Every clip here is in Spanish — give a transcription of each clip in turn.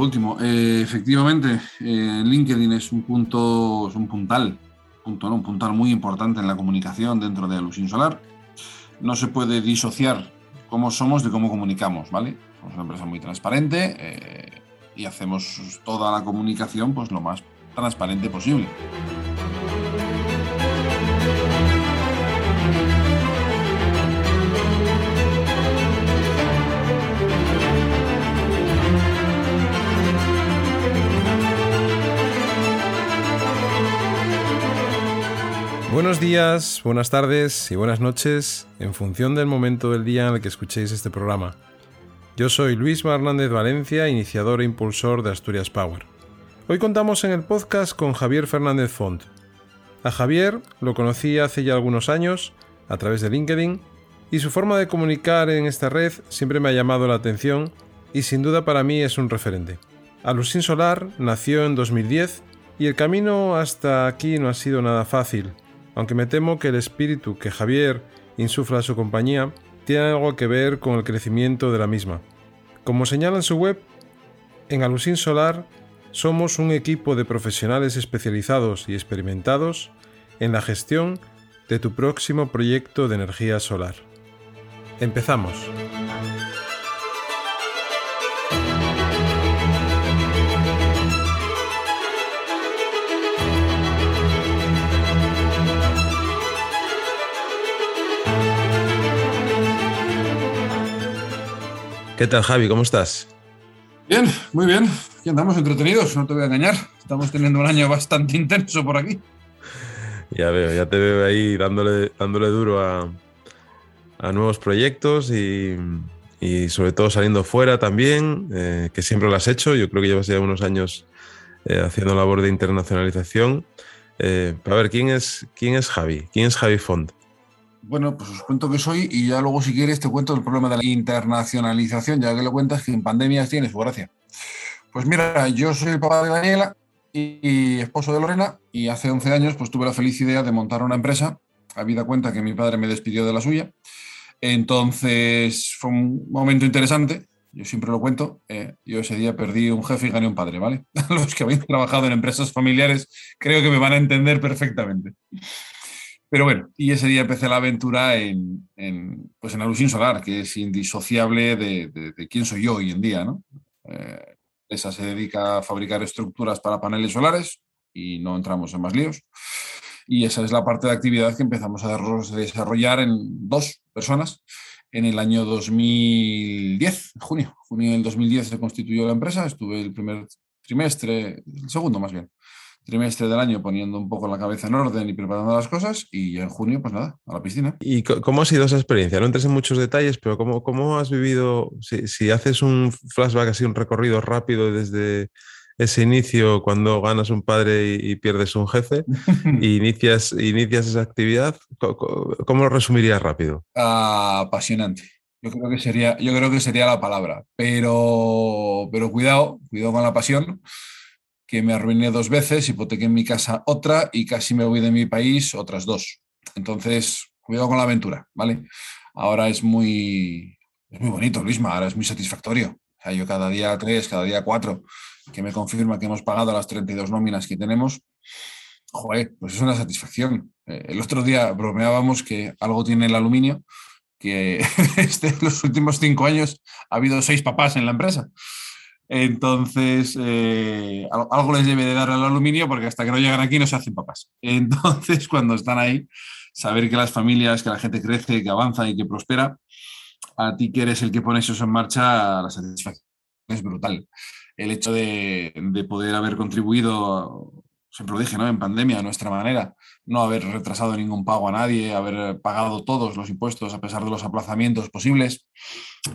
último. Eh, efectivamente, eh, LinkedIn es un punto, es un puntal, punto, ¿no? un puntal muy importante en la comunicación dentro de Alusin Solar. No se puede disociar cómo somos de cómo comunicamos, ¿vale? Somos una empresa muy transparente eh, y hacemos toda la comunicación pues lo más transparente posible. Buenos días, buenas tardes y buenas noches en función del momento del día en el que escuchéis este programa. Yo soy Luis Hernández Valencia, iniciador e impulsor de Asturias Power. Hoy contamos en el podcast con Javier Fernández Font. A Javier lo conocí hace ya algunos años a través de LinkedIn y su forma de comunicar en esta red siempre me ha llamado la atención y sin duda para mí es un referente. Alusin Solar nació en 2010 y el camino hasta aquí no ha sido nada fácil aunque me temo que el espíritu que Javier insufla a su compañía tiene algo que ver con el crecimiento de la misma. Como señala en su web, en Alusin Solar somos un equipo de profesionales especializados y experimentados en la gestión de tu próximo proyecto de energía solar. Empezamos. ¿Qué tal, Javi? ¿Cómo estás? Bien, muy bien. Aquí andamos entretenidos, no te voy a engañar. Estamos teniendo un año bastante intenso por aquí. Ya veo, ya te veo ahí dándole, dándole duro a, nuevos proyectos y, sobre todo saliendo fuera también, eh, que siempre lo has hecho. Yo creo que llevas ya unos años eh, haciendo labor de internacionalización. Eh, a ver, ¿quién es, ¿quién es Javi? ¿Quién es Javi Font? Bueno, pues os cuento que soy y ya luego si quieres te cuento el problema de la internacionalización, ya que lo cuentas que en pandemias tiene su gracia. Pues mira, yo soy el papá de Daniela y, esposo de Lorena y hace 11 años pues tuve la feliz idea de montar una empresa, habida cuenta que mi padre me despidió de la suya. Entonces fue un momento interesante, yo siempre lo cuento, eh, yo ese día perdí un jefe y gané un padre, ¿vale? Los que habéis trabajado en empresas familiares creo que me van a entender perfectamente. Pero bueno, y ese día empecé la aventura en, en, pues en Alusin Solar, que es indisociable de, de, quién soy yo hoy en día. ¿no? Eh, esa se dedica a fabricar estructuras para paneles solares y no entramos en más líos. Y esa es la parte de actividad que empezamos a desarrollar en dos personas en el año 2010, junio. Junio del 2010 se constituyó la empresa, estuve el primer trimestre, el segundo más bien, trimestre del año poniendo un poco la cabeza en orden y preparando las cosas y ya en junio, pues nada, a la piscina. ¿Y cómo ha sido esa experiencia? No entres en muchos detalles, pero ¿cómo, cómo has vivido, si, haces un flashback así, un recorrido rápido desde ese inicio cuando ganas un padre y, pierdes un jefe y inicias, inicias esa actividad, ¿cómo, lo resumirías rápido? apasionante. Yo creo que sería, yo creo que sería la palabra, pero, pero cuidado, cuidado con la pasión que me arruiné dos veces, hipotequé en mi casa otra y casi me voy de mi país otras dos. Entonces, cuidado con la aventura, ¿vale? Ahora es muy, es muy bonito, Luisma, ahora es muy satisfactorio. O yo cada día tres, cada día cuatro, que me confirma que hemos pagado las 32 nóminas que tenemos, joder, pues es una satisfacción. Eh, el otro día bromeábamos que algo tiene el aluminio, que este, los últimos cinco años ha habido seis papás en la empresa. Entonces, eh, algo les debe de dar al aluminio porque hasta que no llegan aquí no se hacen papas. Entonces, cuando están ahí, saber que las familias, que la gente crece, que avanza y que prospera, a ti que eres el que pone eso en marcha, la satisfacción es brutal. El hecho de, poder haber contribuido, siempre lo dije, ¿no? en pandemia, a nuestra manera, no haber retrasado ningún pago a nadie, haber pagado todos los impuestos a pesar de los aplazamientos posibles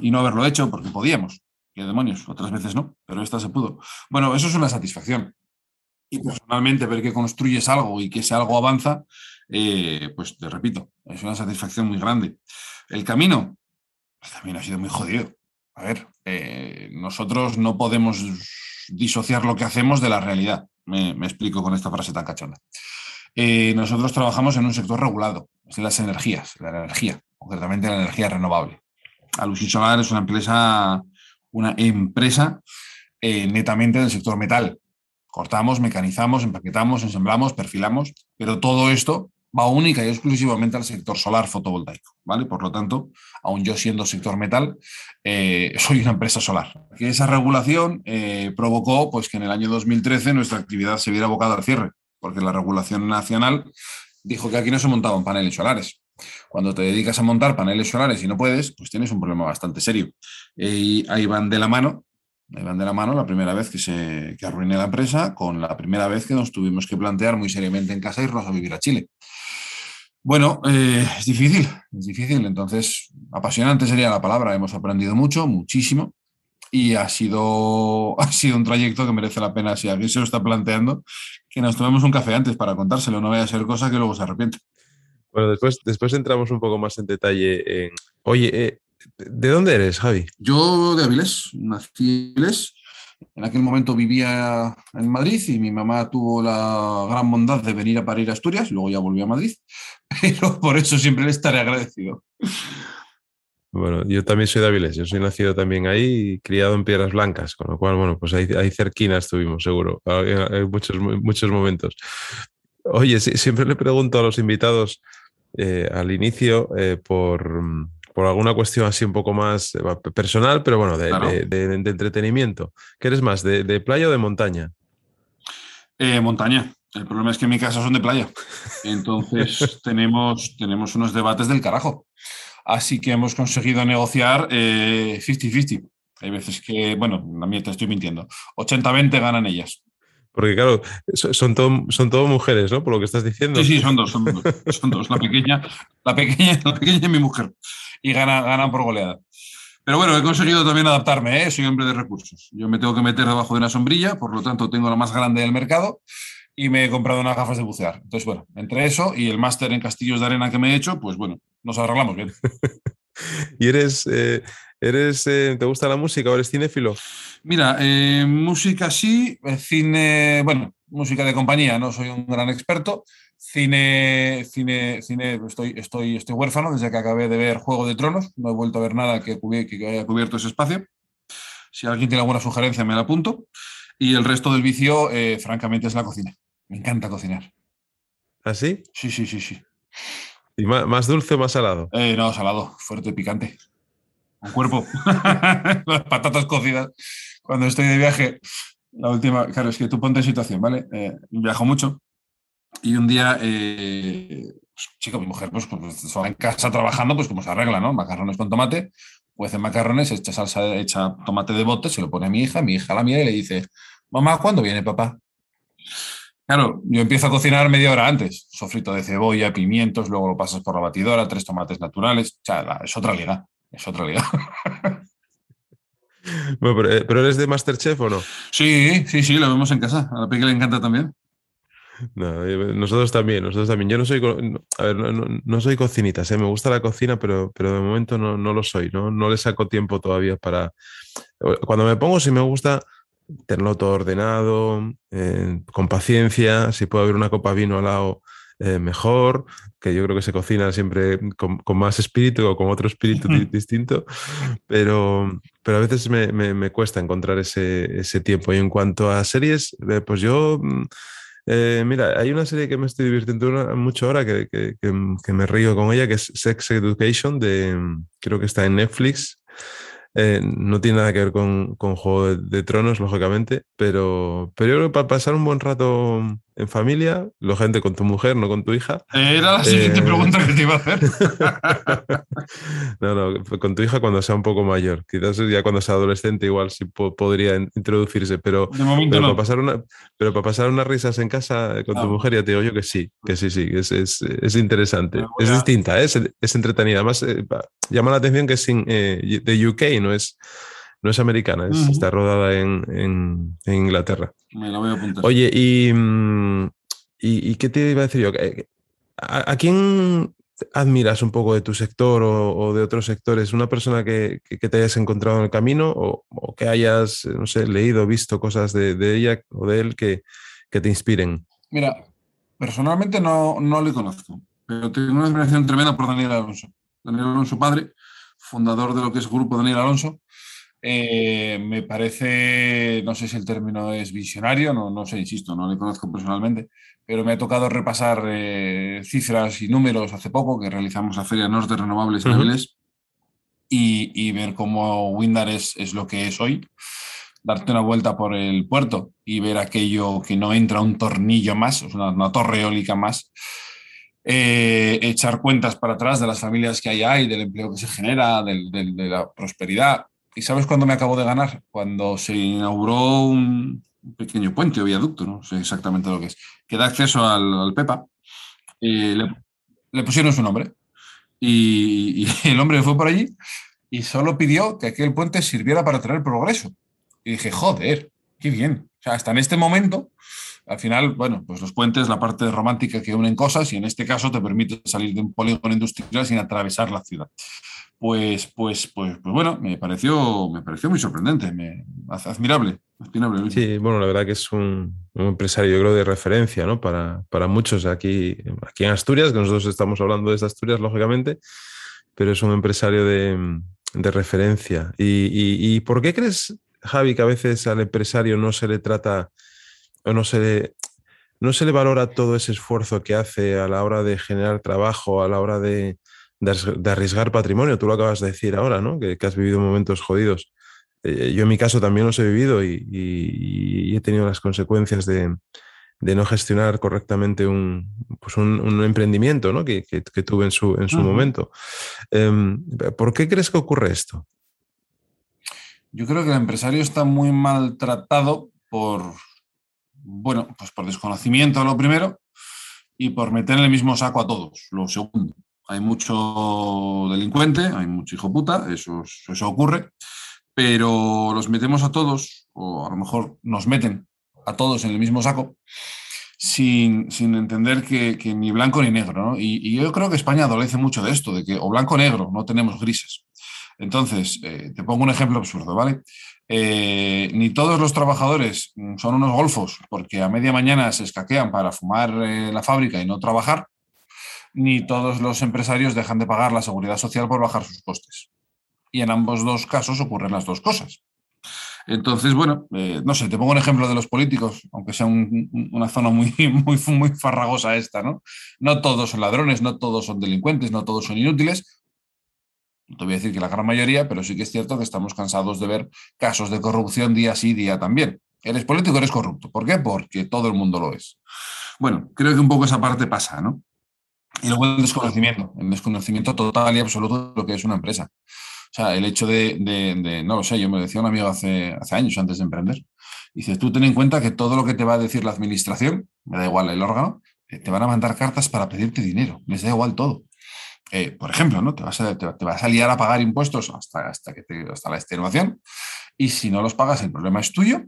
y no haberlo hecho porque podíamos qué demonios, otras veces no, pero esta se pudo. Bueno, eso es una satisfacción. Y personalmente ver que construyes algo y que ese algo avanza, eh, pues te repito, es una satisfacción muy grande. El camino, pues también ha sido muy jodido. A ver, eh, nosotros no podemos disociar lo que hacemos de la realidad. Me, explico con esta frase tan cachonda. Eh, nosotros trabajamos en un sector regulado, es las energías, la energía, concretamente la energía renovable. Alusi Solar es una empresa una empresa eh, netamente del sector metal. Cortamos, mecanizamos, empaquetamos, ensamblamos, perfilamos, pero todo esto va única y exclusivamente al sector solar fotovoltaico, ¿vale? Por lo tanto, aún yo siendo sector metal, eh, soy una empresa solar. Que esa regulación eh, provocó pues, que en el año 2013 nuestra actividad se viera abocada al cierre, porque la regulación nacional dijo que aquí no se montaban paneles solares. Cuando te dedicas a montar paneles solares y no puedes, pues tienes un problema bastante serio. Y ahí van de la mano, ahí van de la mano la primera vez que se que arruiné la empresa, con la primera vez que nos tuvimos que plantear muy seriamente en casa irnos a vivir a Chile. Bueno, eh, es difícil, es difícil. Entonces, apasionante sería la palabra. Hemos aprendido mucho, muchísimo. Y ha sido, ha sido un trayecto que merece la pena, si alguien se lo está planteando, que nos tomemos un café antes para contárselo. No vaya a ser cosa que luego se arrepiente. Bueno, después, después entramos un poco más en detalle en... Oye, eh, ¿de dónde eres, Javi? Yo de Avilés, nací en Avilés. En aquel momento vivía en Madrid y mi mamá tuvo la gran bondad de venir a parir a Asturias, luego ya volvió a Madrid, pero por eso siempre le estaré agradecido. Bueno, yo también soy de Avilés, yo soy nacido también ahí y criado en Piedras Blancas, con lo cual, bueno, pues ahí, ahí cerquina estuvimos, seguro, en, muchos, muchos momentos. Oye, siempre le pregunto a los invitados eh, al inicio eh, por, por, alguna cuestión así un poco más eh, personal, pero bueno, de, de, entretenimiento. ¿Qué eres más, de, playa o de montaña? montaña. El problema es que en mi casa son de playa. Entonces tenemos, tenemos unos debates del carajo. Así que hemos conseguido negociar 50-50. Eh, Hay veces que, bueno, a mí te estoy mintiendo. 80-20 ganan ellas. Porque claro, son todo, son todo mujeres, ¿no? Por lo que estás diciendo. Sí, sí, son dos, son dos. Son dos. La pequeña, la pequeña, la pequeña es mi mujer. Y ganan, ganan por goleada. Pero bueno, he conseguido también adaptarme, ¿eh? soy hombre de recursos. Yo me tengo que meter debajo de una sombrilla, por lo tanto tengo la más grande del mercado y me he comprado unas gafas de bucear. Entonces, bueno, entre eso y el máster en castillos de arena que me he hecho, pues bueno, nos arreglamos bien. ¿Y eres, eh, eres eh, te gusta la música o eres cinéfilo? Mira, eh, música sí, cine, bueno, música de compañía, no soy un gran experto. Cine, cine, cine, estoy, estoy, estoy huérfano desde que acabé de ver Juego de Tronos, no he vuelto a ver nada que, que haya cubierto ese espacio. Si alguien tiene alguna sugerencia, me la apunto. Y el resto del vicio, francamente, es la cocina. Me encanta cocinar. ¿Ah, sí? Sí, sí, sí, sí. ¿Y más, dulce o más salado? Eh, no, salado, fuerte, picante. Un cuerpo. Las patatas cocidas. Cuando estoy de viaje, la última, claro, es que tú ponte en situación, ¿vale? Eh, viajo mucho y un día, eh, chico, mi mujer, pues, pues en casa trabajando, pues como se arregla, ¿no? Macarrones con tomate, pues en macarrones, echa salsa, echa tomate de bote, se lo pone a mi hija, mi hija la mía y le dice, mamá, ¿cuándo viene papá? Claro, yo empiezo a cocinar media hora antes. Sofrito de cebolla, pimientos, luego lo pasas por la batidora, tres tomates naturales. O sea, es otra liga. Es otra liga. Bueno, eh, pero, eres de Masterchef o no? Sí, sí, sí, lo vemos en casa. A la Peque le encanta también. Eh, nosotros también, nosotros también. Yo no soy, a ver, no, soy cocinitas, ¿eh? me gusta la cocina, pero, pero de momento no, no lo soy, ¿no? No le saco tiempo todavía para. Cuando me pongo, si me gusta, tenerlo todo ordenado, eh, con paciencia, si puede haber una copa de vino al lado, eh, mejor, que yo creo que se cocina siempre con, más espíritu o con otro espíritu distinto, pero, pero a veces me, cuesta encontrar ese, tiempo. Y en cuanto a series, eh, pues yo... Mm, mira, hay una serie que me estoy divirtiendo mucho ahora, que, que, me río con ella, que es Sex Education, de, creo que está en Netflix. Eh, no tiene nada que ver con, con Juego de, Tronos, lógicamente, pero, pero yo creo que para pasar un buen rato en familia, gente con tu mujer, no con tu hija. Era la siguiente eh, pregunta que te iba a hacer. no, no, con tu hija cuando sea un poco mayor. Quizás ya cuando sea adolescente igual sí podría introducirse, pero, pero para pasar una, pero para pasar unas risas en casa con tu ah. mujer ya te digo yo que sí, que sí, sí, es, es, es interesante. Es distinta, ¿eh? es, es, entretenida. Además, llama la atención que es de UK, no es no es americana, está rodada en, Inglaterra. Me la voy a apuntar. Oye, mm, y, y, qué te iba a decir yo? ¿A, quién admiras un poco de tu sector o, de otros sectores? ¿Una persona que, te hayas encontrado en el camino o, que hayas, no sé, leído, visto cosas de, ella o de él que, te inspiren? Mira, personalmente no, no le conozco, pero tengo una admiración tremenda por Daniel Alonso. Daniel Alonso, padre, fundador de lo que es Grupo Daniel Alonso, Eh, me parece, no sé si el término es visionario, no, no sé, insisto, no le conozco personalmente, pero me ha tocado repasar eh, cifras y números hace poco que realizamos la Feria Norte Renovables uh y, ver cómo Windar es, es lo que es hoy darte una vuelta por el puerto y ver aquello que no entra un tornillo más, una, una torre eólica más, eh, echar cuentas para atrás de las familias que hay ahí, del empleo que se genera, del, de la prosperidad. ¿Y sabes cuándo me acabo de ganar? Cuando se inauguró un pequeño puente o viaducto, no sé exactamente lo que es, que da acceso al, Pepa. Y le, pusieron su nombre. Y, y el hombre fue por allí y solo pidió que aquel puente sirviera para traer progreso. Y dije, joder, qué bien. O sea, hasta en este momento al final, bueno, pues los puentes, la parte romántica que unen cosas y en este caso te permite salir de un polígono industrial sin atravesar la ciudad. Pues, pues, pues, pues bueno, me pareció, me pareció muy sorprendente, me, admirable, admirable. Sí, bueno, la verdad que es un, empresario, yo creo, de referencia, ¿no? Para, para muchos aquí, aquí en Asturias, que nosotros estamos hablando de Asturias, lógicamente, pero es un empresario de, de referencia. ¿Y, y, y por qué crees, Javi, que a veces al empresario no se le trata o no se le, no se le valora todo ese esfuerzo que hace a la hora de generar trabajo, a la hora de, arriesgar patrimonio. Tú lo acabas de decir ahora, ¿no? Que, has vivido momentos jodidos. Eh, yo en mi caso también los he vivido y, he tenido las consecuencias de, no gestionar correctamente un, pues un, emprendimiento ¿no? que, tuve en su, en su momento. Em, ¿Por qué crees que ocurre esto? Yo creo que el empresario está muy maltratado por, bueno, pues por desconocimiento lo primero y por meter en el mismo saco a todos, lo segundo. Hay mucho delincuente, hay mucho hijo puta, eso, eso ocurre, pero los metemos a todos, o a lo mejor nos meten a todos en el mismo saco, sin, entender que, ni blanco ni negro. Y, yo creo que España adolece mucho de esto, de que o blanco o negro, no tenemos grises. Entonces, eh, te pongo un ejemplo absurdo, ¿vale? Eh, ni todos los trabajadores mm, son unos golfos porque a media mañana se escaquean para fumar eh, la fábrica y no trabajar, ni todos los empresarios dejan de pagar la seguridad social por bajar sus costes. Y en ambos dos casos ocurren las dos cosas. Entonces, bueno, eh, no sé, te pongo un ejemplo de los políticos, aunque sea una zona muy, muy, muy farragosa esta, ¿no? No todos son ladrones, no todos son delincuentes, no todos son inútiles, no te voy a decir que la gran mayoría, pero sí que es cierto que estamos cansados de ver casos de corrupción día sí, día también. Eres político, eres corrupto. ¿Por qué? Porque todo el mundo lo es. Bueno, creo que un poco esa parte pasa, ¿no? Y luego el desconocimiento, el desconocimiento total y absoluto de lo que es una empresa. O sea, el hecho de, no lo sé, yo me decía un amigo hace, años antes de emprender, dice, tú ten en cuenta que todo lo que te va a decir la administración, me da igual el órgano, eh, te van a mandar cartas para pedirte dinero, les da igual todo. Eh, por ejemplo, ¿no? te, vas a, te, vas a liar a pagar impuestos hasta, hasta, que hasta la extenuación y si no los pagas el problema es tuyo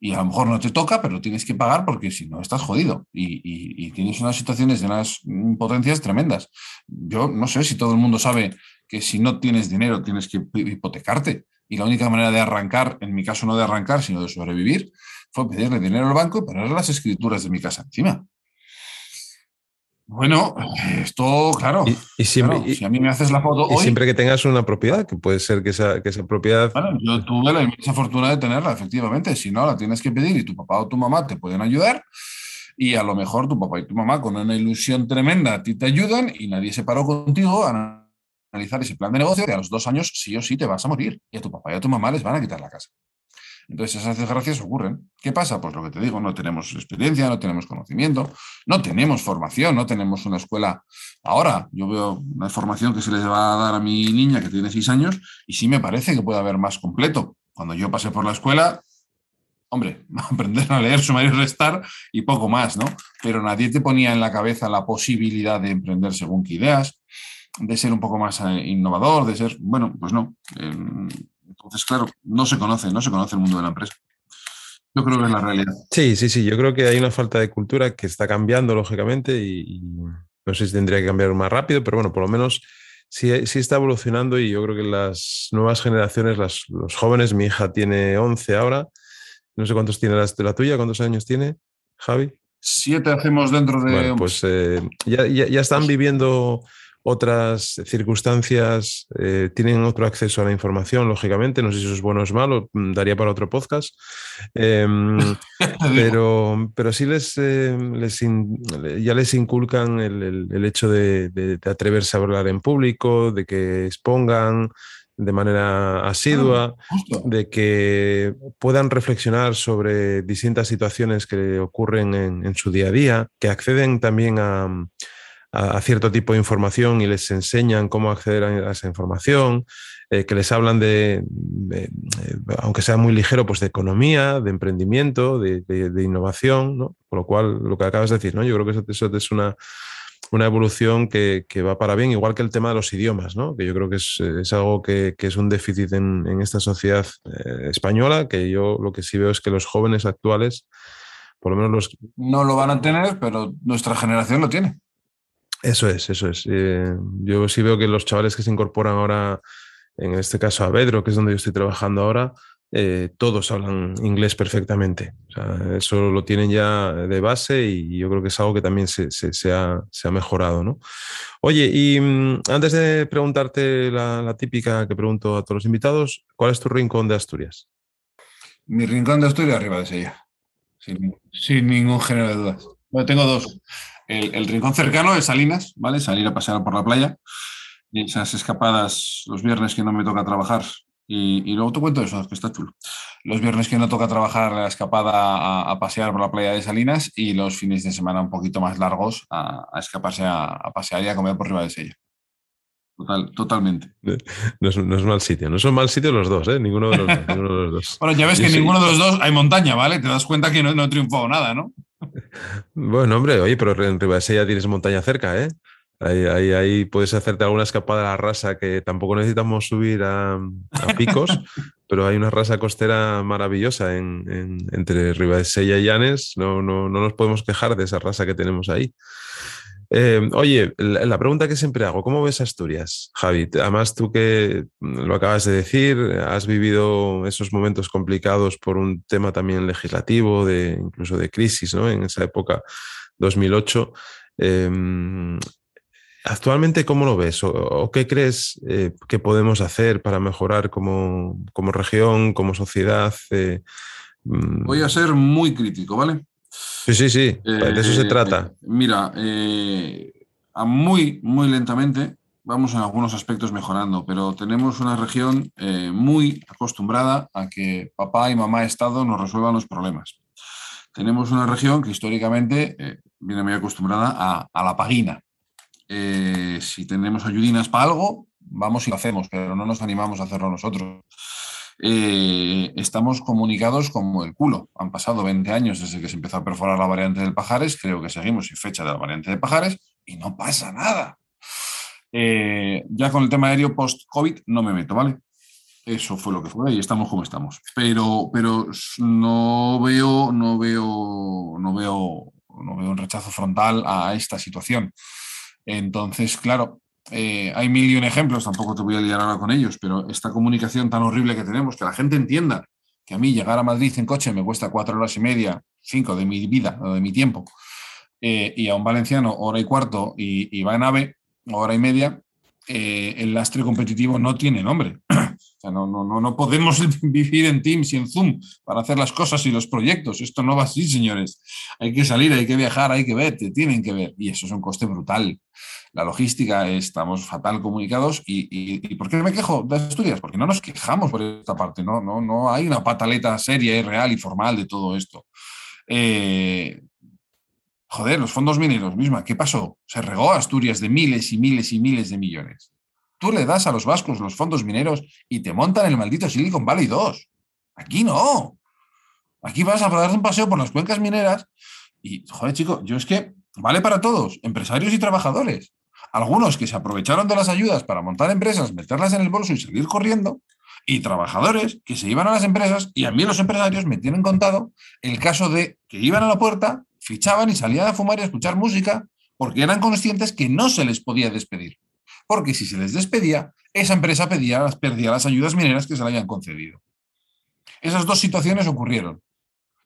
y a lo mejor no te toca, pero tienes que pagar porque si no estás jodido y, tienes unas situaciones de unas potencias tremendas. Yo no sé si todo el mundo sabe que si no tienes dinero tienes que hipotecarte y la única manera de arrancar, en mi caso no de arrancar, sino de sobrevivir, fue pedirle dinero al banco y ponerle las escrituras de mi casa encima. Bueno, esto, claro. Y, siempre, si a mí me haces la foto y siempre que tengas una propiedad, que puede ser que esa, que esa propiedad. Bueno, yo tuve la inmensa fortuna de tenerla, efectivamente. Si no, la tienes que pedir y tu papá o tu mamá te pueden ayudar. Y a lo mejor tu papá y tu mamá, con una ilusión tremenda, a ti te ayudan y nadie se paró contigo a analizar ese plan de negocio. Y a los dos años, sí o sí, te vas a morir. Y a tu papá y a tu mamá les van a quitar la casa. Entonces esas desgracias ocurren. ¿Qué pasa? Pues lo que te digo, no tenemos experiencia, no tenemos conocimiento, no tenemos formación, no tenemos una escuela. Ahora yo veo una formación que se les va a dar a mi niña que tiene seis años y sí me parece que puede haber más completo. Cuando yo pasé por la escuela, hombre, aprender a leer, sumar y restar y poco más, ¿no? Pero nadie te ponía en la cabeza la posibilidad de emprender según qué ideas, de ser un poco más eh, innovador, de ser, bueno, pues no. Em, entonces, claro, no se conoce, no se conoce el mundo de la empresa. Yo creo que es la realidad. Sí, sí, sí. Yo creo que hay una falta de cultura que está cambiando, lógicamente, y, no sé si tendría que cambiar más rápido, pero bueno, por lo menos sí, sí está evolucionando y yo creo que las nuevas generaciones, las, los jóvenes, mi hija tiene 11 ahora, no sé cuántos tiene la, la tuya, ¿cuántos años tiene, Javi? Siete hacemos dentro de... Bueno, pues eh, ya, ya, están pues viviendo otras circunstancias eh, tienen otro acceso a la información, lógicamente. No sé si eso es bueno o es malo, mm, daría para otro podcast. Em, pero, pero sí les, eh, ya les inculcan el, hecho de, atreverse a hablar en público, de que expongan de manera asidua, de que puedan reflexionar sobre distintas situaciones que ocurren en su día a día, que acceden también a a, cierto tipo de información y les enseñan cómo acceder a, esa información, eh, que les hablan de, aunque sea muy ligero, pues de economía, de emprendimiento, de, innovación, ¿no? Por lo cual, lo que acabas de decir, ¿no? Yo creo que eso, es una, una evolución que, va para bien, igual que el tema de los idiomas, ¿no? que yo creo que es, algo que, es un déficit en, esta sociedad eh, española, que yo lo que sí veo es que los jóvenes actuales, por lo menos los... No lo van a tener, pero nuestra generación lo tiene. Eso es, eso es. Eh, yo sí veo que los chavales que se incorporan ahora, en este caso a Bedro, que es donde yo estoy trabajando ahora, eh, todos hablan inglés perfectamente. eso lo tienen ya de base y yo creo que es algo que también se, ha, mejorado. ¿no? Oye, y mm, antes de preguntarte la, típica que pregunto a todos los invitados, ¿cuál es tu rincón de Asturias? Mi rincón de Asturias arriba de Sella, sin, sin ningún género de dudas. Bueno, tengo dos el, rincón cercano es Salinas, ¿vale? Salir a pasear por la playa. Y esas escapadas los viernes que no me toca trabajar. Y, luego te cuento eso, que está chulo. Los viernes que no toca trabajar, la escapada a, pasear por la playa de Salinas y los fines de semana un poquito más largos a, escaparse a, pasear y a comer por arriba de Sella. Total, totalmente. No es, mal sitio. No son mal sitio los dos, ¿eh? Ninguno de los, dos. bueno, ya ves que ninguno de los dos hay montaña, ¿vale? Te das cuenta que no, no he triunfado nada, ¿no? Bueno, hombre, oye, pero en ya tienes montaña cerca, ¿eh? Ahí, ahí, puedes hacerte alguna escapada a la rasa que tampoco necesitamos subir a, picos, pero hay una rasa costera maravillosa en, en, entre Ribadesella y Llanes. No, no, no nos podemos quejar de esa rasa que tenemos ahí. Eh, oye, la, pregunta que siempre hago, ¿cómo ves Asturias, Javi? Además, tú que lo acabas de decir, has vivido esos momentos complicados por un tema también legislativo, de, incluso de crisis, ¿no? En esa época, 2008. Em, actualmente, ¿cómo lo ves? ¿O, qué crees eh, que podemos hacer para mejorar como, como región, como sociedad? Eh, mm? Voy a ser muy crítico, ¿vale? Sí, sí, sí, de eso se eh, trata. mira, eh, muy, muy lentamente vamos en algunos aspectos mejorando, pero tenemos una región eh, muy acostumbrada a que papá y mamá Estado nos resuelvan los problemas. Tenemos una región que históricamente viene muy acostumbrada a, a la paguina. si tenemos ayudinas para algo, vamos y lo hacemos, pero no nos animamos a hacerlo nosotros. Eh, estamos comunicados como el culo. Han pasado 20 años desde que se empezó a perforar la variante del Pajares, creo que seguimos sin fecha de la variante de Pajares y no pasa nada. Eh, ya con el tema aéreo post-COVID no me meto, ¿vale? Eso fue lo que fue y estamos como estamos. Pero, pero no veo, no veo, no veo, no veo un rechazo frontal a esta situación. Entonces, claro, eh, hay mil y un ejemplos, tampoco te voy a liar ahora con ellos, pero esta comunicación tan horrible que tenemos, que la gente entienda que a mí llegar a Madrid en coche me cuesta cuatro horas y media, cinco de mi vida de mi tiempo, eh, y a un valenciano hora y cuarto y, va en AVE, hora y media, eh, el lastre competitivo no tiene nombre. O sea, no, no, no, podemos vivir en Teams y en Zoom para hacer las cosas y los proyectos. Esto no va así, señores. Hay que salir, hay que viajar, hay que ver, te tienen que ver. Y eso es un coste brutal la logística, estamos fatal comunicados. Y, por qué me quejo de Asturias? Porque no nos quejamos por esta parte, no, no, no hay una pataleta seria y real y formal de todo esto. Eh, joder, los fondos mineros, misma, ¿qué pasó? Se regó Asturias de miles y miles y miles de millones. Tú le das a los vascos los fondos mineros y te montan el maldito Silicon Valley 2. Aquí no. Aquí vas a darte un paseo por las cuencas mineras y, joder, chico, yo es que vale para todos, empresarios y trabajadores algunos que se aprovecharon de las ayudas para montar empresas, meterlas en el bolso y salir corriendo, y trabajadores que se iban a las empresas y a mí los empresarios me tienen contado el caso de que iban a la puerta, fichaban y salían a fumar y a escuchar música porque eran conscientes que no se les podía despedir. Porque si se les despedía, esa empresa pedía, perdía las ayudas mineras que se le habían concedido. Esas dos situaciones ocurrieron.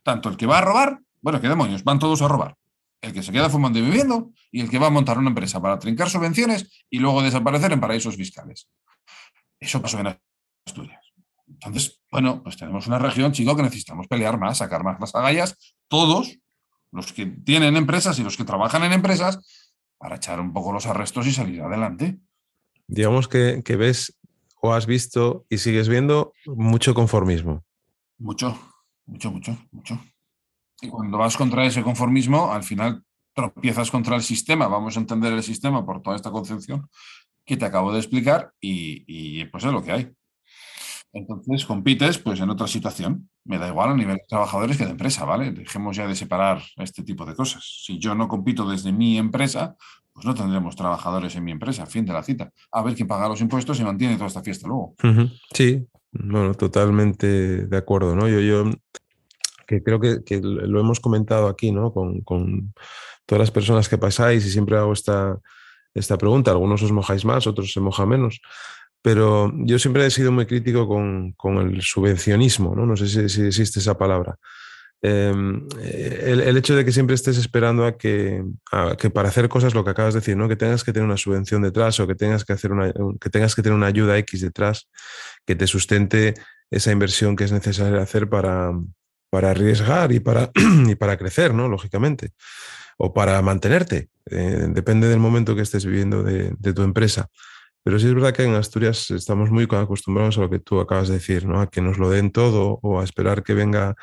Tanto el que va a robar, bueno, qué demonios, van todos a robar. El que se queda fumando y viviendo y el que va a montar una empresa para trincar subvenciones y luego desaparecer en paraísos fiscales. Eso pasó en Asturias. Entonces, bueno, pues tenemos una región, chico, que necesitamos pelear más, sacar más las agallas, todos, los que tienen empresas y los que trabajan en empresas, para echar un poco los arrestos y salir adelante. Digamos que, que ves o has visto y sigues viendo mucho conformismo. Mucho, mucho, mucho, mucho. Y cuando vas contra ese conformismo, al final tropiezas contra el sistema, vamos a entender el sistema por toda esta concepción que te acabo de explicar y, y pues es lo que hay. Entonces compites pues en otra situación. Me da igual a nivel de trabajadores que de empresa, ¿vale? Dejemos ya de separar este tipo de cosas. Si yo no compito desde mi empresa, pues no tendremos trabajadores en mi empresa. Fin de la cita. A ver quién paga los impuestos y mantiene toda esta fiesta luego. Sí, bueno, totalmente de acuerdo, ¿no? Yo, yo que creo que, lo hemos comentado aquí, ¿no? Con, todas las personas que pasáis y siempre hago esta, esta pregunta. Algunos os mojáis más, otros se mojan menos. Pero yo siempre he sido muy crítico con, el subvencionismo, ¿no? No sé si, existe esa palabra. Em, el, hecho de que siempre estés esperando a que, que, para hacer cosas, lo que acabas de decir, ¿no? que tengas que tener una subvención detrás o que tengas que, hacer una, que tengas que tener una ayuda X detrás que te sustente esa inversión que es necesaria hacer para, para arriesgar y para, y para crecer, ¿no? lógicamente, o para mantenerte. Eh, depende del momento que estés viviendo de, de tu empresa. Pero sí es verdad que en Asturias estamos muy acostumbrados a lo que tú acabas de decir, ¿no? A que nos lo den todo o a esperar que venga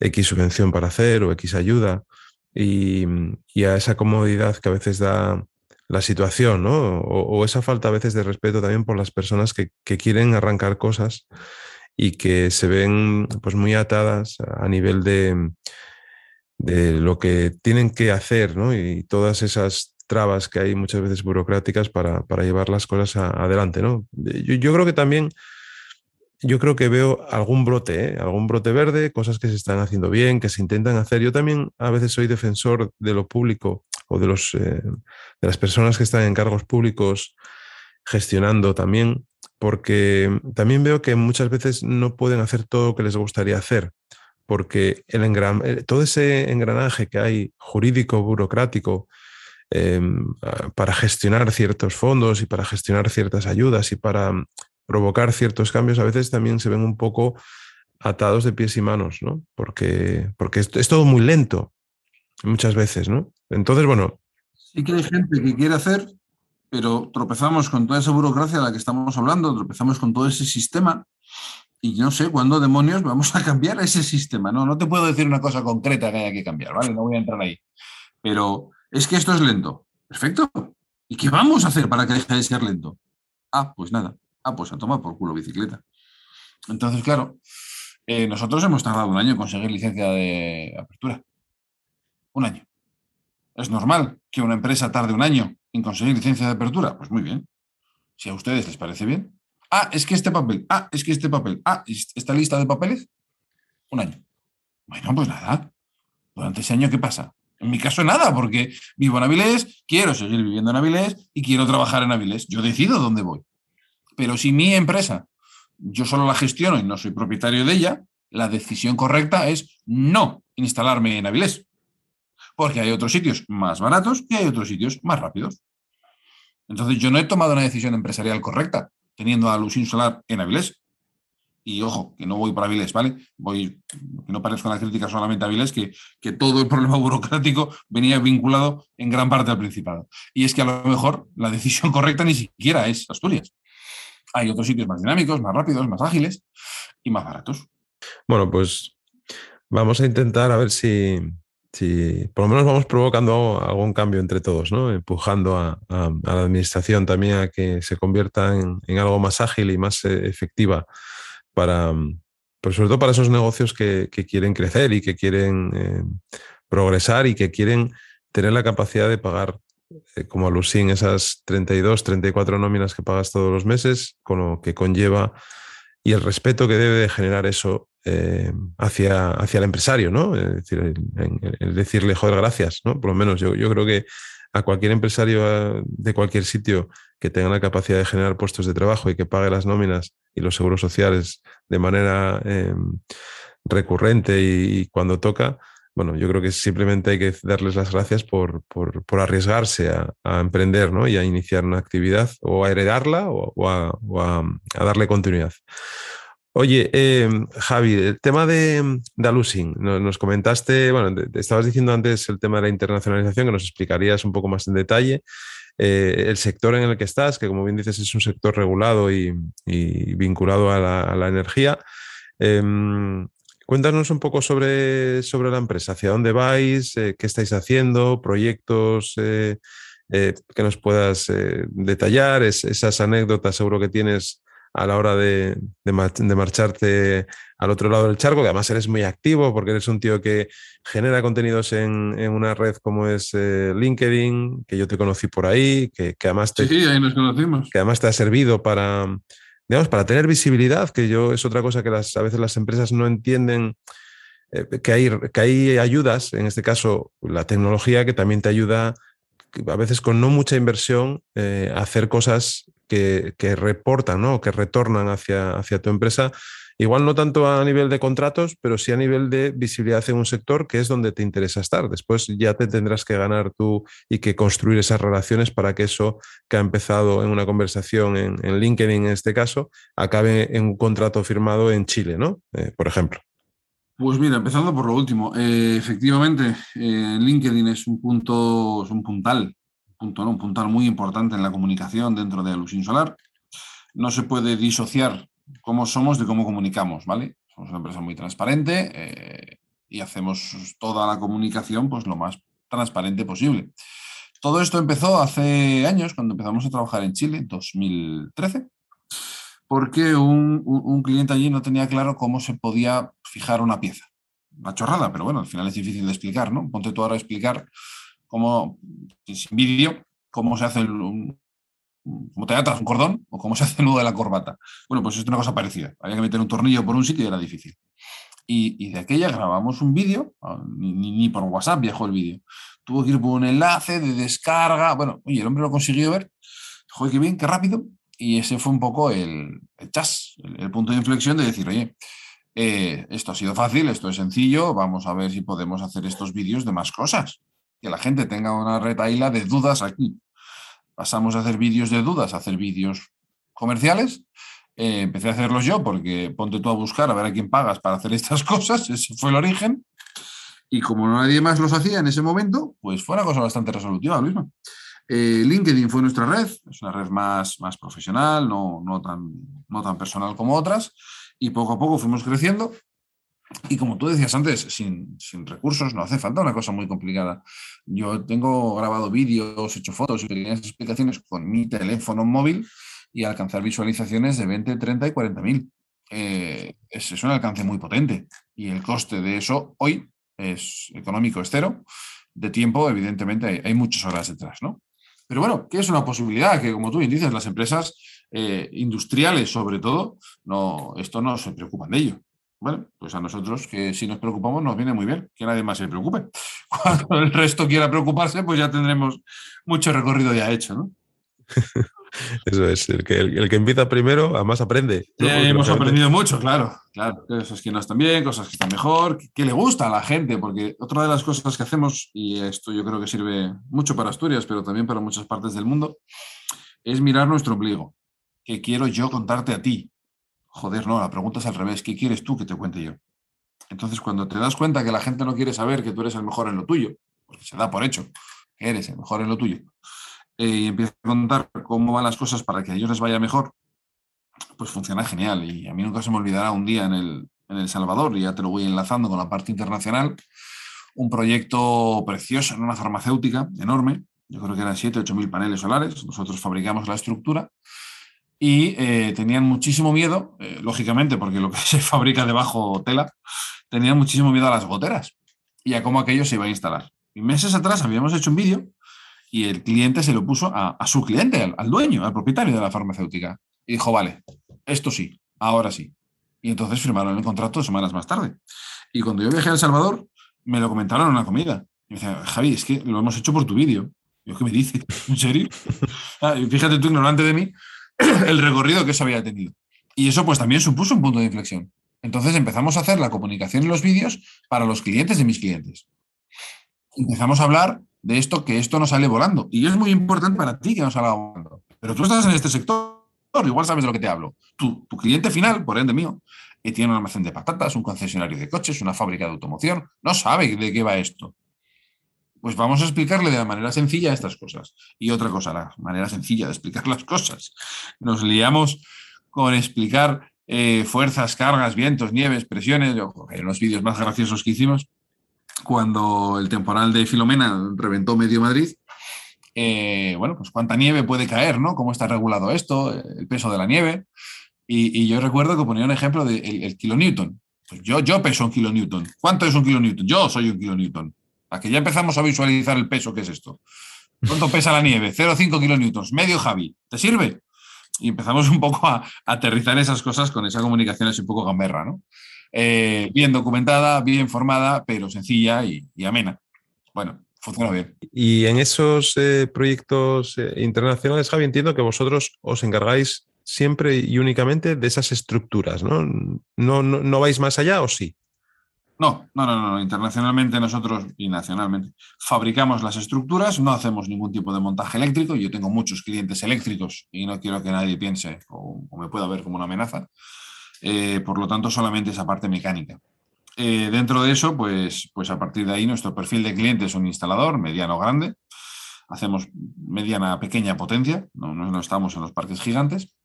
X subvención para hacer o X ayuda y, a esa comodidad que a veces da la situación, ¿no? O, esa falta a veces de respeto también por las personas que, quieren arrancar cosas y que se ven pues muy atadas a nivel de, de lo que tienen que hacer, ¿no? Y todas esas trabas que hay muchas veces burocráticas para, llevar las cosas adelante, ¿no? Yo, creo que también, yo creo que veo algún brote, ¿eh? algún brote verde, cosas que se están haciendo bien, que se intentan hacer. Yo también a veces soy defensor de lo público o de, los, eh, de las personas que están en cargos públicos gestionando también, porque también veo que muchas veces no pueden hacer todo lo que les gustaría hacer porque el eh, todo ese engranaje que hay jurídico, burocrático, Em, para gestionar ciertos fondos y para gestionar ciertas ayudas y para provocar ciertos cambios, a veces también se ven un poco atados de pies y manos, ¿no? Porque, porque es, todo muy lento muchas veces, ¿no? Entonces, bueno. Sí que hay gente que quiere hacer, pero tropezamos con toda esa burocracia de la que estamos hablando, tropezamos con todo ese sistema y no sé cuándo demonios vamos a cambiar ese sistema. No, no te puedo decir una cosa concreta que haya que cambiar, ¿vale? No voy a entrar ahí. Pero es que esto es lento. Perfecto. ¿Y qué vamos a hacer para que deje de ser lento? Ah, pues nada. Ah, pues a tomar por culo bicicleta. Entonces, claro, eh, nosotros hemos tardado un año en conseguir licencia de apertura. Un año. ¿Es normal que una empresa tarde un año en conseguir licencia de apertura? Pues muy bien. Si a ustedes les parece bien. Ah, es que este papel. Ah, es que este papel. Ah, esta lista de papeles. Un año. Bueno, pues nada. Durante ese año, ¿qué pasa? En mi caso nada, porque vivo en Avilés, quiero seguir viviendo en Avilés y quiero trabajar en Avilés. Yo decido dónde voy. Pero si mi empresa, yo solo la gestiono y no soy propietario de ella, la decisión correcta es no instalarme en Avilés. Porque hay otros sitios más baratos y hay otros sitios más rápidos. Entonces yo no he tomado una decisión empresarial correcta teniendo a Luz Solar en Avilés. Y ojo, que no voy para Avilés, ¿vale? Voy, que no parezca la crítica solamente a Avilés, que, que todo el problema burocrático venía vinculado en gran parte al Principado. Y es que a lo mejor la decisión correcta ni siquiera es Asturias. Hay otros sitios más dinámicos, más rápidos, más ágiles y más baratos. Bueno, pues vamos a intentar a ver si, si por lo menos vamos provocando algún cambio entre todos, ¿no? Empujando a, la administración también a que se convierta en, algo más ágil y más eh, efectiva para, pues sobre todo para esos negocios que, quieren crecer y que quieren eh, progresar y que quieren tener la capacidad de pagar, como Lucín, esas 32, 34 nóminas que pagas todos los meses, con lo que conlleva y el respeto que debe de generar eso eh, hacia, hacia el empresario, ¿no? Es decir, el, decirle, joder, gracias, ¿no? Por lo menos yo, yo creo que a cualquier empresario de cualquier sitio que tenga la capacidad de generar puestos de trabajo y que pague las nóminas y los seguros sociales de manera em, recurrente y, cuando toca, bueno, yo creo que simplemente hay que darles las gracias por, por, arriesgarse a, emprender ¿no? y a iniciar una actividad o a heredarla o, a, darle continuidad. Oye, em, Javi, el tema de, de nos, comentaste, bueno, te, estabas diciendo antes el tema de la internacionalización, que nos explicarías un poco más en detalle. Eh, el sector en el que estás, que como bien dices es un sector regulado y, vinculado a la, energía. Em, Cuéntanos un poco sobre, sobre la empresa, hacia dónde vais, eh, qué estáis haciendo, proyectos eh, eh, que nos puedas detallar, esas anécdotas seguro que tienes a la hora de, marcharte al otro lado del charco, que además eres muy activo porque eres un tío que genera contenidos en, una red como es LinkedIn, que yo te conocí por ahí, que, además te, sí, ahí nos conocimos. que además te ha servido para digamos, para tener visibilidad, que yo es otra cosa que las, a veces las empresas no entienden, eh, que, hay, que hay ayudas, en este caso la tecnología, que también te ayuda a veces con no mucha inversión eh, a hacer cosas que, que reportan, ¿no? que retornan hacia, hacia tu empresa Igual no tanto a nivel de contratos, pero sí a nivel de visibilidad en un sector que es donde te interesa estar. Después ya te tendrás que ganar tú y que construir esas relaciones para que eso que ha empezado en una conversación en, LinkedIn en este caso, acabe en un contrato firmado en Chile, ¿no? Eh, por ejemplo. Pues mira, empezando por lo último, eh, efectivamente, eh, LinkedIn es un punto, es un puntal, un punto, un puntal muy importante en la comunicación dentro de Alusin Solar. No se puede disociar cómo somos de cómo comunicamos, ¿vale? Somos una empresa muy transparente eh, y hacemos toda la comunicación pues lo más transparente posible. Todo esto empezó hace años, cuando empezamos a trabajar en Chile, en 2013, porque un, cliente allí no tenía claro cómo se podía fijar una pieza. Una chorrada, pero bueno, al final es difícil de explicar, ¿no? Ponte tú ahora a explicar cómo, sin vídeo, cómo se hace un, como te atas un cordón o cómo se hace el nudo de la corbata. Bueno, pues es una cosa parecida. Había que meter un tornillo por un sitio y era difícil. Y, de aquella grabamos un vídeo, ah, ni, por WhatsApp viajó el vídeo. Tuvo que ir por un enlace de descarga. Bueno, oye, el hombre lo consiguió ver. Joder, qué bien, qué rápido. Y ese fue un poco el, chas, el, punto de inflexión de decir, oye, eh, esto ha sido fácil, esto es sencillo, vamos a ver si podemos hacer estos vídeos de más cosas. Que la gente tenga una retaíla de dudas aquí pasamos a hacer vídeos de dudas a hacer vídeos comerciales. Eh, empecé a hacerlos yo porque ponte tú a buscar a ver a quién pagas para hacer estas cosas, ese fue el origen. Y como nadie más los hacía en ese momento, pues fue una cosa bastante resolutiva, Luisma. Eh, LinkedIn fue nuestra red, es una red más, más profesional, no, no, tan, no tan personal como otras, y poco a poco fuimos creciendo y como tú decías antes, sin, recursos no hace falta una cosa muy complicada. Yo tengo grabado vídeos, hecho fotos y pequeñas explicaciones con mi teléfono móvil y alcanzar visualizaciones de 20, 30 y 40 mil. Eh, es, un alcance muy potente y el coste de eso hoy es económico, es cero. De tiempo, evidentemente, hay, muchas horas detrás, ¿no? Pero bueno, que es una posibilidad que, como tú bien dices, las empresas eh, industriales, sobre todo, no, esto no se preocupan de ello. Bueno, pues a nosotros, que si nos preocupamos, nos viene muy bien, que nadie más se preocupe. Cuando el resto quiera preocuparse, pues ya tendremos mucho recorrido ya hecho, ¿no? Eso es, el que, el, que empieza primero, además aprende. hemos aprendido mucho, claro, claro. Cosas que no están bien, cosas que están mejor, que, le gusta a la gente, porque otra de las cosas que hacemos, y esto yo creo que sirve mucho para Asturias, pero también para muchas partes del mundo, es mirar nuestro ombligo. ¿Qué quiero yo contarte a ti? Joder, no, la pregunta es al revés. ¿Qué quieres tú que te cuente yo? Entonces, cuando te das cuenta que la gente no quiere saber que tú eres el mejor en lo tuyo, porque se da por hecho que eres el mejor en lo tuyo, eh, y empiezas a contar cómo van las cosas para que a ellos les vaya mejor, pues funciona genial. Y a mí nunca se me olvidará un día en El, en el Salvador, y ya te lo voy enlazando con la parte internacional, un proyecto precioso en una farmacéutica enorme, yo creo que eran 7, 8 mil paneles solares, nosotros fabricamos la estructura, y eh, tenían muchísimo miedo, eh, lógicamente, porque lo que se fabrica debajo tela, tenían muchísimo miedo a las goteras y a cómo aquello se iba a instalar. Y meses atrás habíamos hecho un vídeo y el cliente se lo puso a, su cliente, al, dueño, al propietario de la farmacéutica. Y dijo, vale, esto sí, ahora sí. Y entonces firmaron el contrato semanas más tarde. Y cuando yo viajé a El Salvador, me lo comentaron en una comida. Y me decían, Javi, es que lo hemos hecho por tu vídeo. Yo, ¿qué me dices? ¿En serio? Ah, fíjate tú, ignorante de mí, el recorrido que eso había tenido. Y eso pues también supuso un punto de inflexión. Entonces empezamos a hacer la comunicación y los vídeos para los clientes de mis clientes. Empezamos a hablar de esto, que esto no sale volando. Y es muy importante para ti que no salga volando. Pero tú estás en este sector, igual sabes de lo que te hablo. Tu, tu cliente final, por ende mío, que tiene un almacén de patatas, un concesionario de coches, una fábrica de automoción, no sabe de qué va esto. Pues vamos a explicarle de manera sencilla estas cosas. Y otra cosa, la manera sencilla de explicar las cosas. Nos liamos con explicar eh, fuerzas, cargas, vientos, nieves, presiones, en los vídeos más graciosos que hicimos, cuando el temporal de Filomena reventó medio Madrid, eh, bueno, pues cuánta nieve puede caer, ¿no? ¿Cómo está regulado esto? El peso de la nieve. Y, yo recuerdo que ponía un ejemplo del de el kilonewton. Pues yo, yo peso un kilonewton. ¿Cuánto es un kilonewton? Yo soy un kilonewton. A que ya empezamos a visualizar el peso que es esto. ¿Cuánto pesa la nieve? 0,5 kilonewtons. Medio Javi. ¿Te sirve? Y empezamos un poco a, aterrizar esas cosas con esa comunicación así un poco gamberra, ¿no? Eh, bien documentada, bien formada, pero sencilla y, amena. Bueno, funciona bien. Y en esos eh, proyectos eh, internacionales, Javi, entiendo que vosotros os encargáis siempre y únicamente de esas estructuras, ¿no? ¿No, no, vais más allá o sí? No, no, no, no. Internacionalmente nosotros y nacionalmente fabricamos las estructuras, no hacemos ningún tipo de montaje eléctrico. Yo tengo muchos clientes eléctricos y no quiero que nadie piense o, me pueda ver como una amenaza. Eh, por lo tanto, solamente esa parte mecánica. Eh, dentro de eso, pues, pues a partir de ahí nuestro perfil de cliente es un instalador mediano grande. Hacemos mediana, pequeña potencia, no, no estamos en los parques gigantes.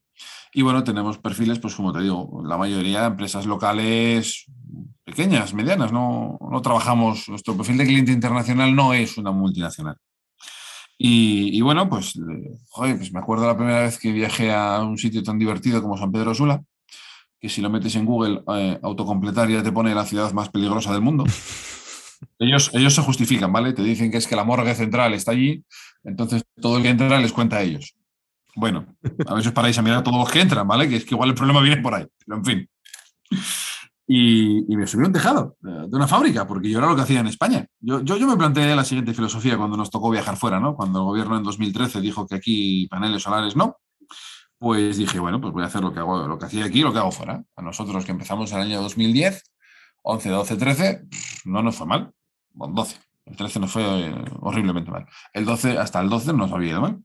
Y bueno, tenemos perfiles, pues como te digo, la mayoría de empresas locales pequeñas, medianas, no, no trabajamos, nuestro perfil de cliente internacional no es una multinacional. Y, bueno, pues, joder, pues me acuerdo la primera vez que viajé a un sitio tan divertido como San Pedro Sula, que si lo metes en Google, eh, autocompletar ya te pone la ciudad más peligrosa del mundo. Ellos, ellos se justifican, ¿vale? Te dicen que es que la morgue central está allí, entonces todo el que entra les cuenta a ellos. Bueno, a veces paráis a mirar a todos los que entran, ¿vale? Que es que igual el problema viene por ahí, pero en fin. Y, me subí a un tejado eh, de una fábrica, porque yo era lo que hacía en España. Yo, yo, yo, me planteé la siguiente filosofía cuando nos tocó viajar fuera, ¿no? Cuando el gobierno en 2013 dijo que aquí paneles solares no, pues dije, bueno, pues voy a hacer lo que, hago, lo que hacía aquí y lo que hago fuera. A nosotros que empezamos en el año 2010, 11, 12, 13, no nos fue mal. Bueno, 12. El 13 nos fue eh, horriblemente mal. El 12, hasta el 12 nos había ido mal.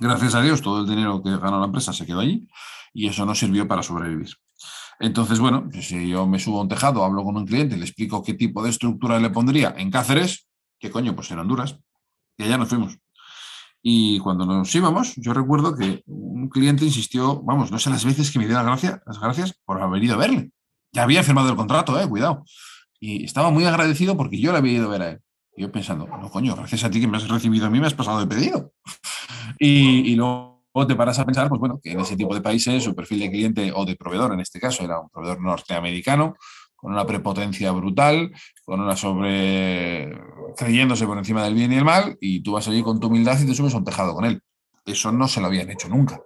Gracias a Dios, todo el dinero que ganó la empresa se quedó allí y eso nos sirvió para sobrevivir. Entonces, bueno, pues si yo me subo a un tejado, hablo con un cliente, le explico qué tipo de estructura le pondría en Cáceres, ¿qué coño? Pues en Honduras, y allá nos fuimos. Y cuando nos íbamos, yo recuerdo que un cliente insistió, vamos, no sé las veces que me dio las gracias, las gracias por haber ido a verle. Ya había firmado el contrato, eh, cuidado. Y estaba muy agradecido porque yo le había ido a ver a él. Yo pensando, no, coño, gracias a ti que me has recibido a mí, me has pasado de pedido. Y, luego te paras a pensar, pues bueno, que en ese tipo de países su perfil de cliente o de proveedor, en este caso, era un proveedor norteamericano, con una prepotencia brutal, con una sobre. creyéndose por encima del bien y el mal, y tú vas allí con tu humildad y te subes a un tejado con él. Eso no se lo habían hecho nunca.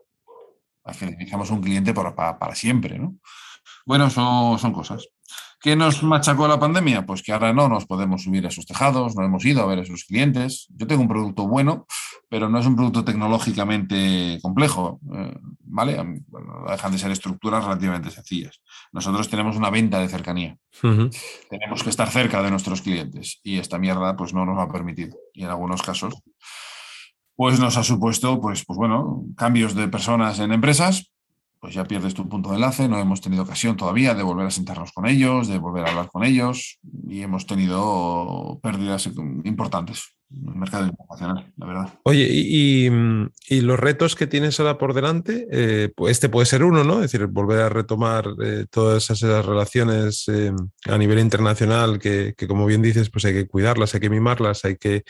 Fidelizamos un cliente para, para, siempre, ¿no? Bueno, son, son cosas. ¿Qué nos machacó la pandemia? Pues que ahora no nos podemos subir a esos tejados, no hemos ido a ver a esos clientes. Yo tengo un producto bueno, pero no es un producto tecnológicamente complejo, eh, ¿vale? dejan de ser estructuras relativamente sencillas. Nosotros tenemos una venta de cercanía. Tenemos que estar cerca de nuestros clientes y esta mierda pues no nos ha permitido. Y en algunos casos pues nos ha supuesto pues, pues bueno, cambios de personas en empresas, pues ya pierdes tu punto de enlace. No hemos tenido ocasión todavía de volver a sentarnos con ellos, de volver a hablar con ellos y hemos tenido pérdidas importantes en el mercado internacional, la verdad. Oye, y, los retos que tienes ahora por delante, eh, pues este puede ser uno, ¿no? Es decir, volver a retomar eh, todas esas relaciones eh, a nivel internacional que, como bien dices, pues hay que cuidarlas, hay que mimarlas, hay que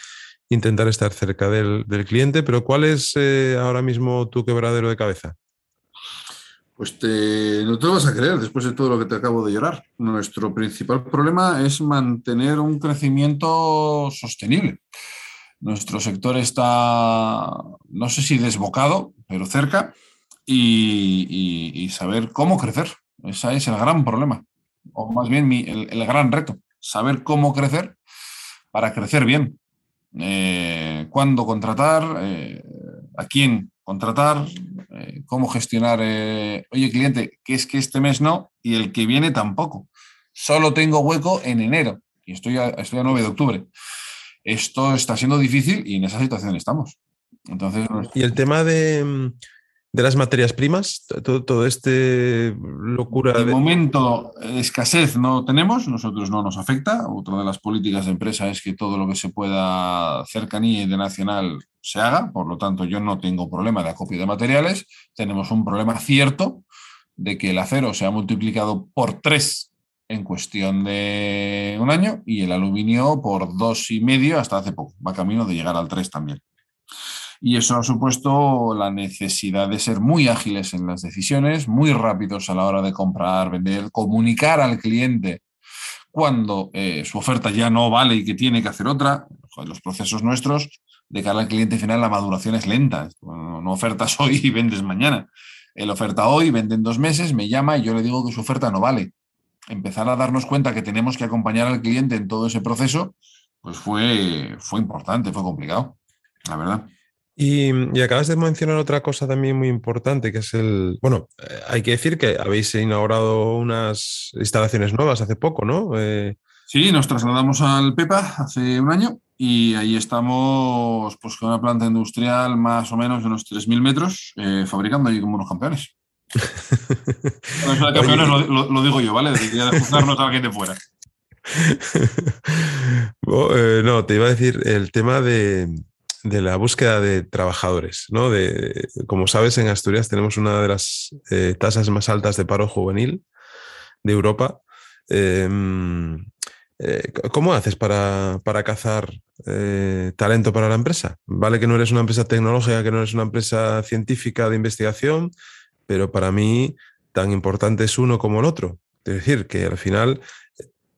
intentar estar cerca del, del cliente, pero ¿cuál es ahora mismo tu quebradero de cabeza? Pues no te lo vas a creer después de todo lo que te acabo de llorar. Nuestro principal problema es mantener un crecimiento sostenible. Nuestro sector está, no sé si desbocado, pero cerca, y, saber cómo crecer. Ese es el gran problema, o más bien el, gran reto, saber cómo crecer para crecer bien. Eh, cuándo contratar, eh, a quién contratar, eh, cómo gestionar, eh, oye cliente, que es que este mes no y el que viene tampoco. Solo tengo hueco en enero y estoy a, estoy a 9 de octubre. Esto está siendo difícil y en esa situación estamos. Entonces, y el tema de, de las materias primas, todo, todo este locura. De, momento, escasez no tenemos, nosotros no nos afecta. Otra de las políticas de empresa es que todo lo que se pueda cercanía internacional se haga, por lo tanto, yo no tengo problema de acopio de materiales. Tenemos un problema cierto de que el acero se ha multiplicado por tres en cuestión de un año y el aluminio por dos y medio hasta hace poco. Va camino de llegar al tres también. Y eso ha supuesto la necesidad de ser muy ágiles en las decisiones, muy rápidos a la hora de comprar, vender, comunicar al cliente cuando eh, su oferta ya no vale y que tiene que hacer otra. Los procesos nuestros, de cara al cliente final, la maduración es lenta. No ofertas hoy y vendes mañana. Él oferta hoy, vende en dos meses, me llama y yo le digo que su oferta no vale. Empezar a darnos cuenta que tenemos que acompañar al cliente en todo ese proceso, pues fue, fue importante, fue complicado, la verdad. Y, acabas de mencionar otra cosa también muy importante, que es el, bueno, eh, hay que decir que habéis inaugurado unas instalaciones nuevas hace poco, ¿no? Eh, sí, nos trasladamos al PEPA hace un año y ahí estamos pues, con una planta industrial más o menos de unos 3.000 metros, eh, fabricando ahí como unos campeones. campeones lo, digo yo, ¿vale? De, de juzgarnos a alguien de fuera. no, te iba a decir el tema de, de la búsqueda de trabajadores. ¿no? De, como sabes, en Asturias tenemos una de las eh, tasas más altas de paro juvenil de Europa. Em, eh, ¿Cómo haces para, para cazar eh, talento para la empresa? Vale que no eres una empresa tecnológica, que no eres una empresa científica de investigación, pero para mí tan importante es uno como el otro. Es decir, que al final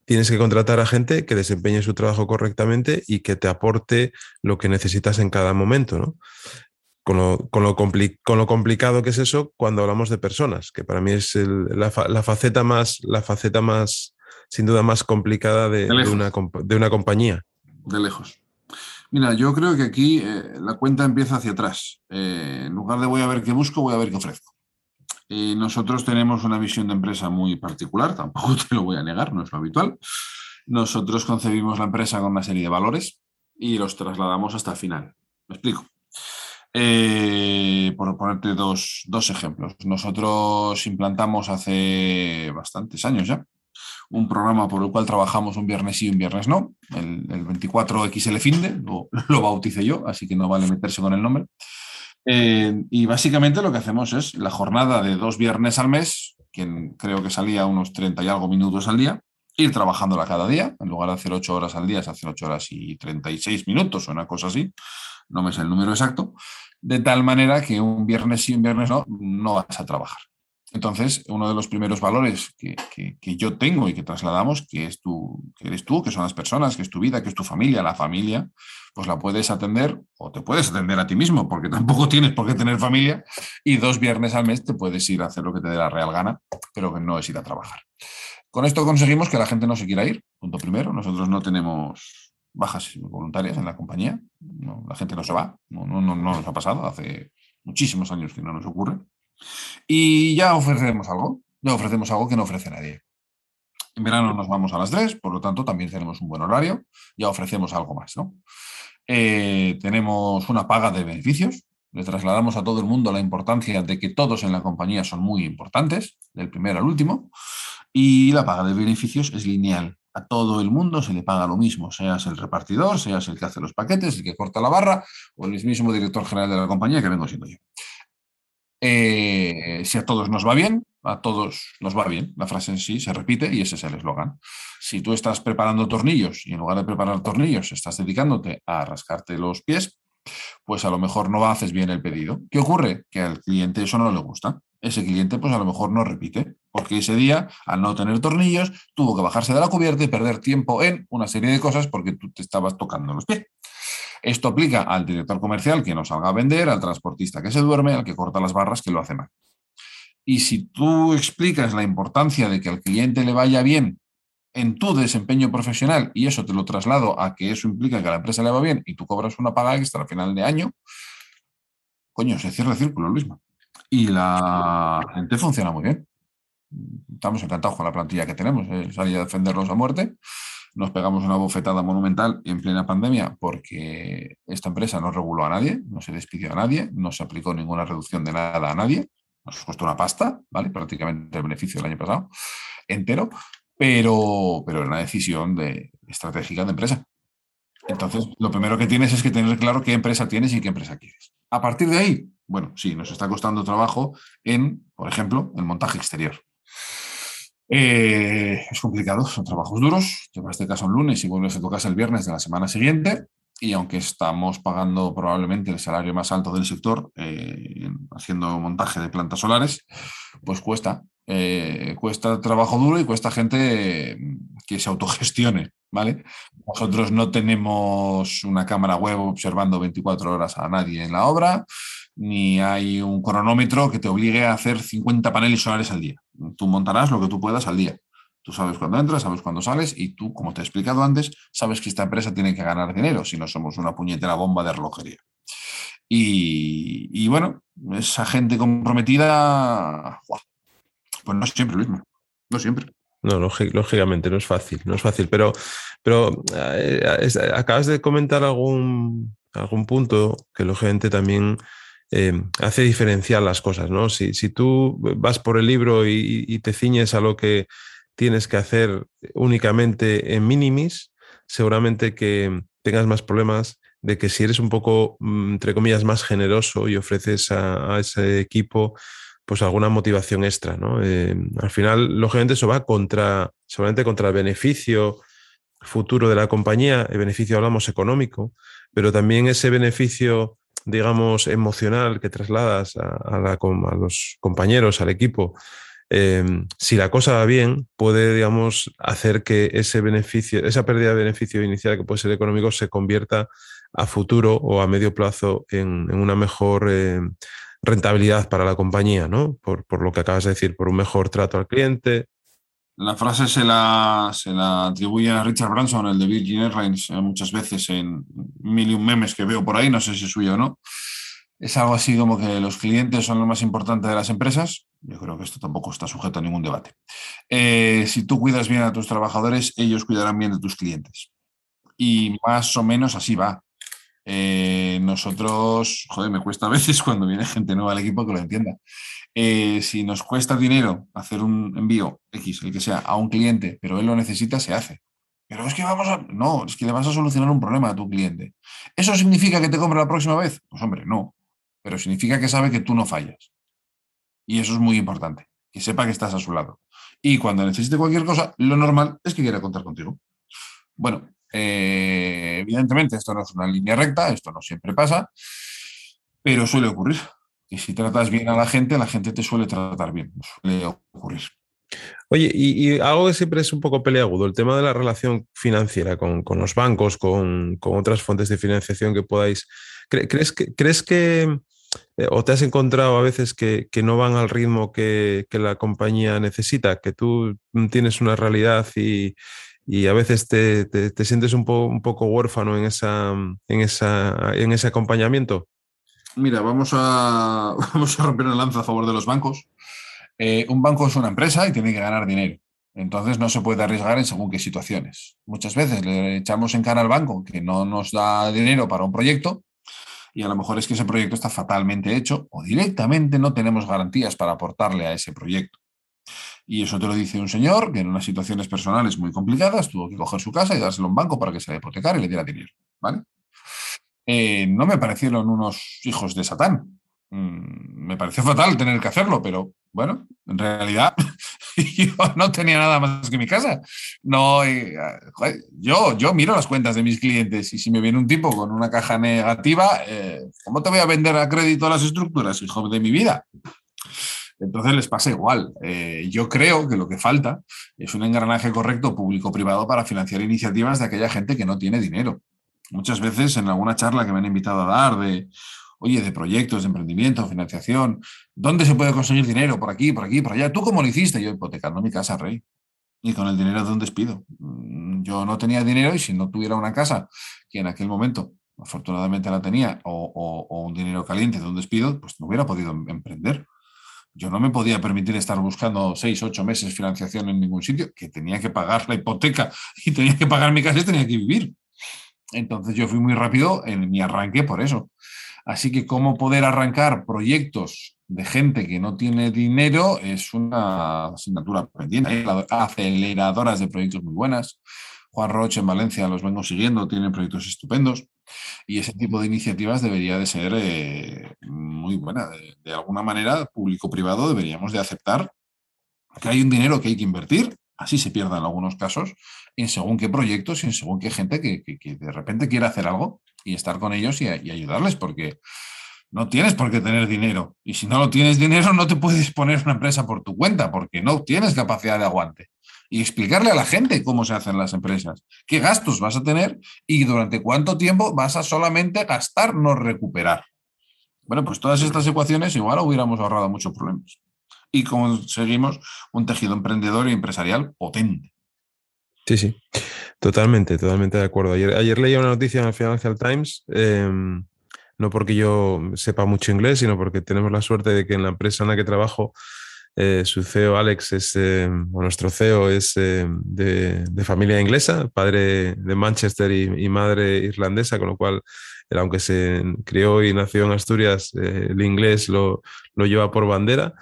tienes que contratar a gente que desempeñe su trabajo correctamente y que te aporte lo que necesitas en cada momento, ¿no? Con lo, con lo, complicado que es eso cuando hablamos de personas, que para mí es la, faceta más, la faceta más, sin duda más complicada de, una, de una, compañía. De lejos. Mira, yo creo que aquí eh, la cuenta empieza hacia atrás. Eh, en lugar de voy a ver qué busco, voy a ver qué ofrezco. Eh, nosotros tenemos una visión de empresa muy particular, tampoco te lo voy a negar, no es lo habitual. Nosotros concebimos la empresa con una serie de valores y los trasladamos hasta el final. Me explico. Eh, por ponerte dos, dos, ejemplos. Nosotros implantamos hace bastantes años ya un programa por el cual trabajamos un viernes sí y un viernes no, el, 24XL Finde, lo, lo bauticé yo, así que no vale meterse con el nombre. Eh, y básicamente lo que hacemos es la jornada de dos viernes al mes, que creo que salía unos 30 y algo minutos al día, ir trabajándola cada día, en lugar de hacer 8 horas al día, se hacen 8 horas y 36 minutos o una cosa así, no me sé el número exacto, de tal manera que un viernes sí, un viernes no, no vas a trabajar. Entonces, uno de los primeros valores que, yo tengo y que trasladamos, que, es que eres tú, que son las personas, que es tu vida, que es tu familia, la familia, pues la puedes atender o te puedes atender a ti mismo, porque tampoco tienes por qué tener familia, y dos viernes al mes te puedes ir a hacer lo que te dé la real gana, pero que no es ir a trabajar. Con esto conseguimos que la gente no se quiera ir, punto primero. Nosotros no tenemos bajas voluntarias en la compañía, la gente no se va, no, no, no nos ha pasado, hace muchísimos años que no nos ocurre. Y ya ofrecemos algo, ya ofrecemos algo que no ofrece nadie. En verano nos vamos a las 3, por lo tanto también tenemos un buen horario, ya ofrecemos algo más, ¿no? Eh, tenemos una paga de beneficios, le trasladamos a todo el mundo la importancia de que todos en la compañía son muy importantes, del primero al último, y la paga de beneficios es lineal. A todo el mundo se le paga lo mismo, seas el repartidor, seas el que hace los paquetes, el que corta la barra o el mismo director general de la compañía que vengo siendo yo. Eh, si a todos nos va bien, a todos nos va bien. La frase en sí se repite y ese es el eslogan. Si tú estás preparando tornillos y en lugar de preparar tornillos estás dedicándote a rascarte los pies, pues a lo mejor no haces bien el pedido. ¿Qué ocurre? Que al cliente eso no le gusta. Ese cliente pues a lo mejor no repite, porque ese día, al no tener tornillos, tuvo que bajarse de la cubierta y perder tiempo en una serie de cosas porque tú te estabas tocando los pies. Esto aplica al director comercial que no salga a vender, al transportista que se duerme, al que corta las barras que lo hace mal. Y si tú explicas la importancia de que al cliente le vaya bien en tu desempeño profesional y eso te lo traslado a que eso implica que a la empresa le va bien y tú cobras una paga extra al final de año, coño, se cierra el círculo, Luisma. y la gente funciona muy bien. Estamos encantados con la plantilla que tenemos. ¿eh? Salir a defenderlos a muerte. Nos pegamos una bofetada monumental en plena pandemia porque esta empresa no reguló a nadie, no se despidió a nadie, no se aplicó ninguna reducción de nada a nadie. Nos costó una pasta, ¿vale? Prácticamente el beneficio del año pasado entero, pero, pero era una decisión de, estratégica de empresa. Entonces, lo primero que tienes es que tener claro qué empresa tienes y qué empresa quieres. A partir de ahí, bueno, sí, nos está costando trabajo en, por ejemplo, el montaje exterior. Eh, es complicado, son trabajos duros. Te vas de casa un lunes y vuelves a tu casa el viernes de la semana siguiente. Y aunque estamos pagando probablemente el salario más alto del sector eh, haciendo montaje de plantas solares, pues cuesta. Eh, cuesta trabajo duro y cuesta gente que se autogestione, ¿vale? Nosotros no tenemos una cámara web observando 24 horas a nadie en la obra, ni hay un cronómetro que te obligue a hacer 50 paneles solares al día. Tú montarás lo que tú puedas al día. Tú sabes cuándo entras, sabes cuándo sales y tú, como te he explicado antes, sabes que esta empresa tiene que ganar dinero, si no somos una puñetera bomba de relojería. Y, bueno, esa gente comprometida, pues no siempre, mismo, no siempre. No, lógicamente, no es fácil, no es fácil, pero, pero eh, acabas de comentar algún, algún punto que lógicamente también eh, hace diferenciar las cosas, ¿no? Si, si, tú vas por el libro y, te ciñes a lo que tienes que hacer únicamente en minimis, seguramente que tengas más problemas de que si eres un poco, mm, entre comillas, más generoso y ofreces a, ese equipo pues alguna motivación extra, ¿no? Eh, al final, lógicamente, eso va contra, seguramente contra el beneficio futuro de la compañía, el beneficio hablamos económico, pero también ese beneficio digamos, emocional que trasladas a, los compañeros, al equipo, em, si la cosa va bien, puede, digamos, hacer que ese beneficio, esa pérdida de beneficio inicial que puede ser económico se convierta a futuro o a medio plazo en, una mejor em, rentabilidad para la compañía, ¿no? Por, por, lo que acabas de decir, por un mejor trato al cliente, la frase se la, se la atribuye a Richard Branson, el de Virgin Airlines, eh, muchas veces en mil y un memes que veo por ahí, no sé si es suyo o no. Es algo así como que los clientes son lo más importante de las empresas. Yo creo que esto tampoco está sujeto a ningún debate. Eh, si tú cuidas bien a tus trabajadores, ellos cuidarán bien de tus clientes. Y más o menos así va. Eh, nosotros, joder, me cuesta a veces cuando viene gente nueva al equipo que lo entienda. Eh, si nos cuesta dinero hacer un envío X, el que sea, a un cliente, pero él lo necesita, se hace. Pero es que vamos a. No, es que le vas a solucionar un problema a tu cliente. ¿Eso significa que te compre la próxima vez? Pues hombre, no. Pero significa que sabe que tú no fallas. Y eso es muy importante, que sepa que estás a su lado. Y cuando necesite cualquier cosa, lo normal es que quiera contar contigo. Bueno, eh, evidentemente esto no es una línea recta, esto no siempre pasa, pero suele ocurrir. Y si tratas bien a la gente, la gente te suele tratar bien, suele ocurrir. Oye, y, algo que siempre es un poco peleagudo, el tema de la relación financiera con, los bancos, con, otras fuentes de financiación que podáis. ¿Crees que, crees que eh, o te has encontrado a veces que, no van al ritmo que, la compañía necesita, que tú tienes una realidad y, a veces te, sientes un, un, poco huérfano en, esa, en, esa, en ese acompañamiento? Mira, vamos a, vamos a romper una lanza a favor de los bancos. Eh, un banco es una empresa y tiene que ganar dinero. Entonces no se puede arriesgar en según qué situaciones. Muchas veces le echamos en cara al banco que no nos da dinero para un proyecto y a lo mejor es que ese proyecto está fatalmente hecho o directamente no tenemos garantías para aportarle a ese proyecto. Y eso te lo dice un señor que en unas situaciones personales muy complicadas tuvo que coger su casa y dárselo a un banco para que se le hipotecara y le diera dinero. ¿vale? Eh, no me parecieron unos hijos de Satán. Mm, me pareció fatal tener que hacerlo, pero bueno, en realidad yo no tenía nada más que mi casa. No, eh, yo, yo miro las cuentas de mis clientes y si me viene un tipo con una caja negativa, eh, ¿cómo te voy a vender a crédito las estructuras, hijo de mi vida? Entonces les pasa igual. yo creo que lo que falta es un engranaje correcto público-privado para financiar iniciativas de aquella gente que no tiene dinero muchas veces en alguna charla que me han invitado a dar de, oye, de proyectos, de emprendimiento, financiación, ¿dónde se puede conseguir dinero? Por aquí, por aquí, por allá. ¿Tú cómo lo hiciste? Yo hipotecando mi casa, rey. Y con el dinero de un despido. Mm, yo no tenía dinero y si no tuviera una casa, que en aquel momento afortunadamente la tenía, o, un dinero caliente de un despido, pues no hubiera podido em, emprender. yo no me podía permitir estar buscando seis, ocho meses financiación en ningún sitio, que tenía que pagar la hipoteca y tenía que pagar mi casa y tenía que vivir. Entonces yo fui muy rápido en mi arranque por eso. Así que cómo poder arrancar proyectos de gente que no tiene dinero es una asignatura pendiente. Hay aceleradoras de proyectos muy buenas. Juan Roche en Valencia los vengo siguiendo, tienen proyectos estupendos. Y ese tipo de iniciativas debería de ser eh, muy buena. De, alguna manera, público-privado deberíamos de aceptar que hay un dinero que hay que invertir, así se pierda en algunos casos, en según qué proyectos y en según qué gente que, de repente quiere hacer algo y estar con ellos y, y ayudarles, porque no tienes por qué tener dinero. Y si no lo tienes dinero, no te puedes poner una empresa por tu cuenta, porque no tienes capacidad de aguante y explicarle a la gente cómo se hacen las empresas, qué gastos vas a tener y durante cuánto tiempo vas a solamente gastar, no recuperar. Bueno, pues todas estas ecuaciones igual hubiéramos ahorrado muchos problemas y conseguimos un tejido emprendedor y empresarial potente. Sí, sí, totalmente, totalmente de acuerdo. Ayer, ayer leía una noticia en el Financial Times, em, no porque yo sepa mucho inglés, sino porque tenemos la suerte de que en la empresa en la que trabajo eh, su CEO Alex es, eh, o nuestro CEO es eh, de, familia inglesa, padre de Manchester y, madre irlandesa, con lo cual, aunque se crió y nació en Asturias, el inglés lo, lleva por bandera.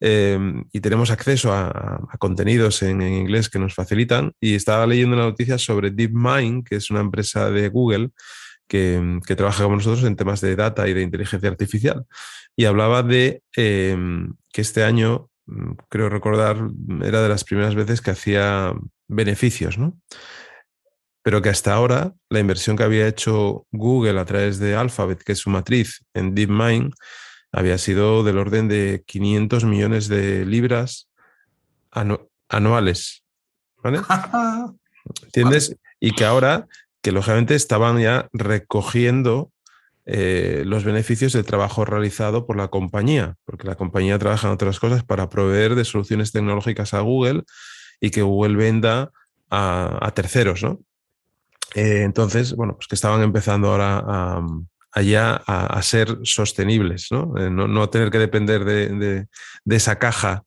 Y tenemos acceso a, contenidos en, inglés que nos facilitan. Y estaba leyendo una noticia sobre DeepMind, que es una empresa de Google que, que, trabaja con nosotros en temas de data y de inteligencia artificial. Y hablaba de que este año Mm, creo recordar, era de las primeras veces que hacía beneficios, ¿no? Pero que hasta ahora la inversión que había hecho Google a través de Alphabet, que es su matriz en DeepMind, había sido del orden de 500 millones de libras anuales. ¿Vale? ¿Entiendes? Y que ahora, que lógicamente estaban ya recogiendo eh, los beneficios del trabajo realizado por la compañía, porque la compañía trabaja en otras cosas para proveer de soluciones tecnológicas a Google y que Google venda a, terceros, ¿no? Eh, entonces, bueno, pues que estaban empezando ahora a, allá a, ser sostenibles, ¿no? Eh, ¿no? tener que depender de, de esa caja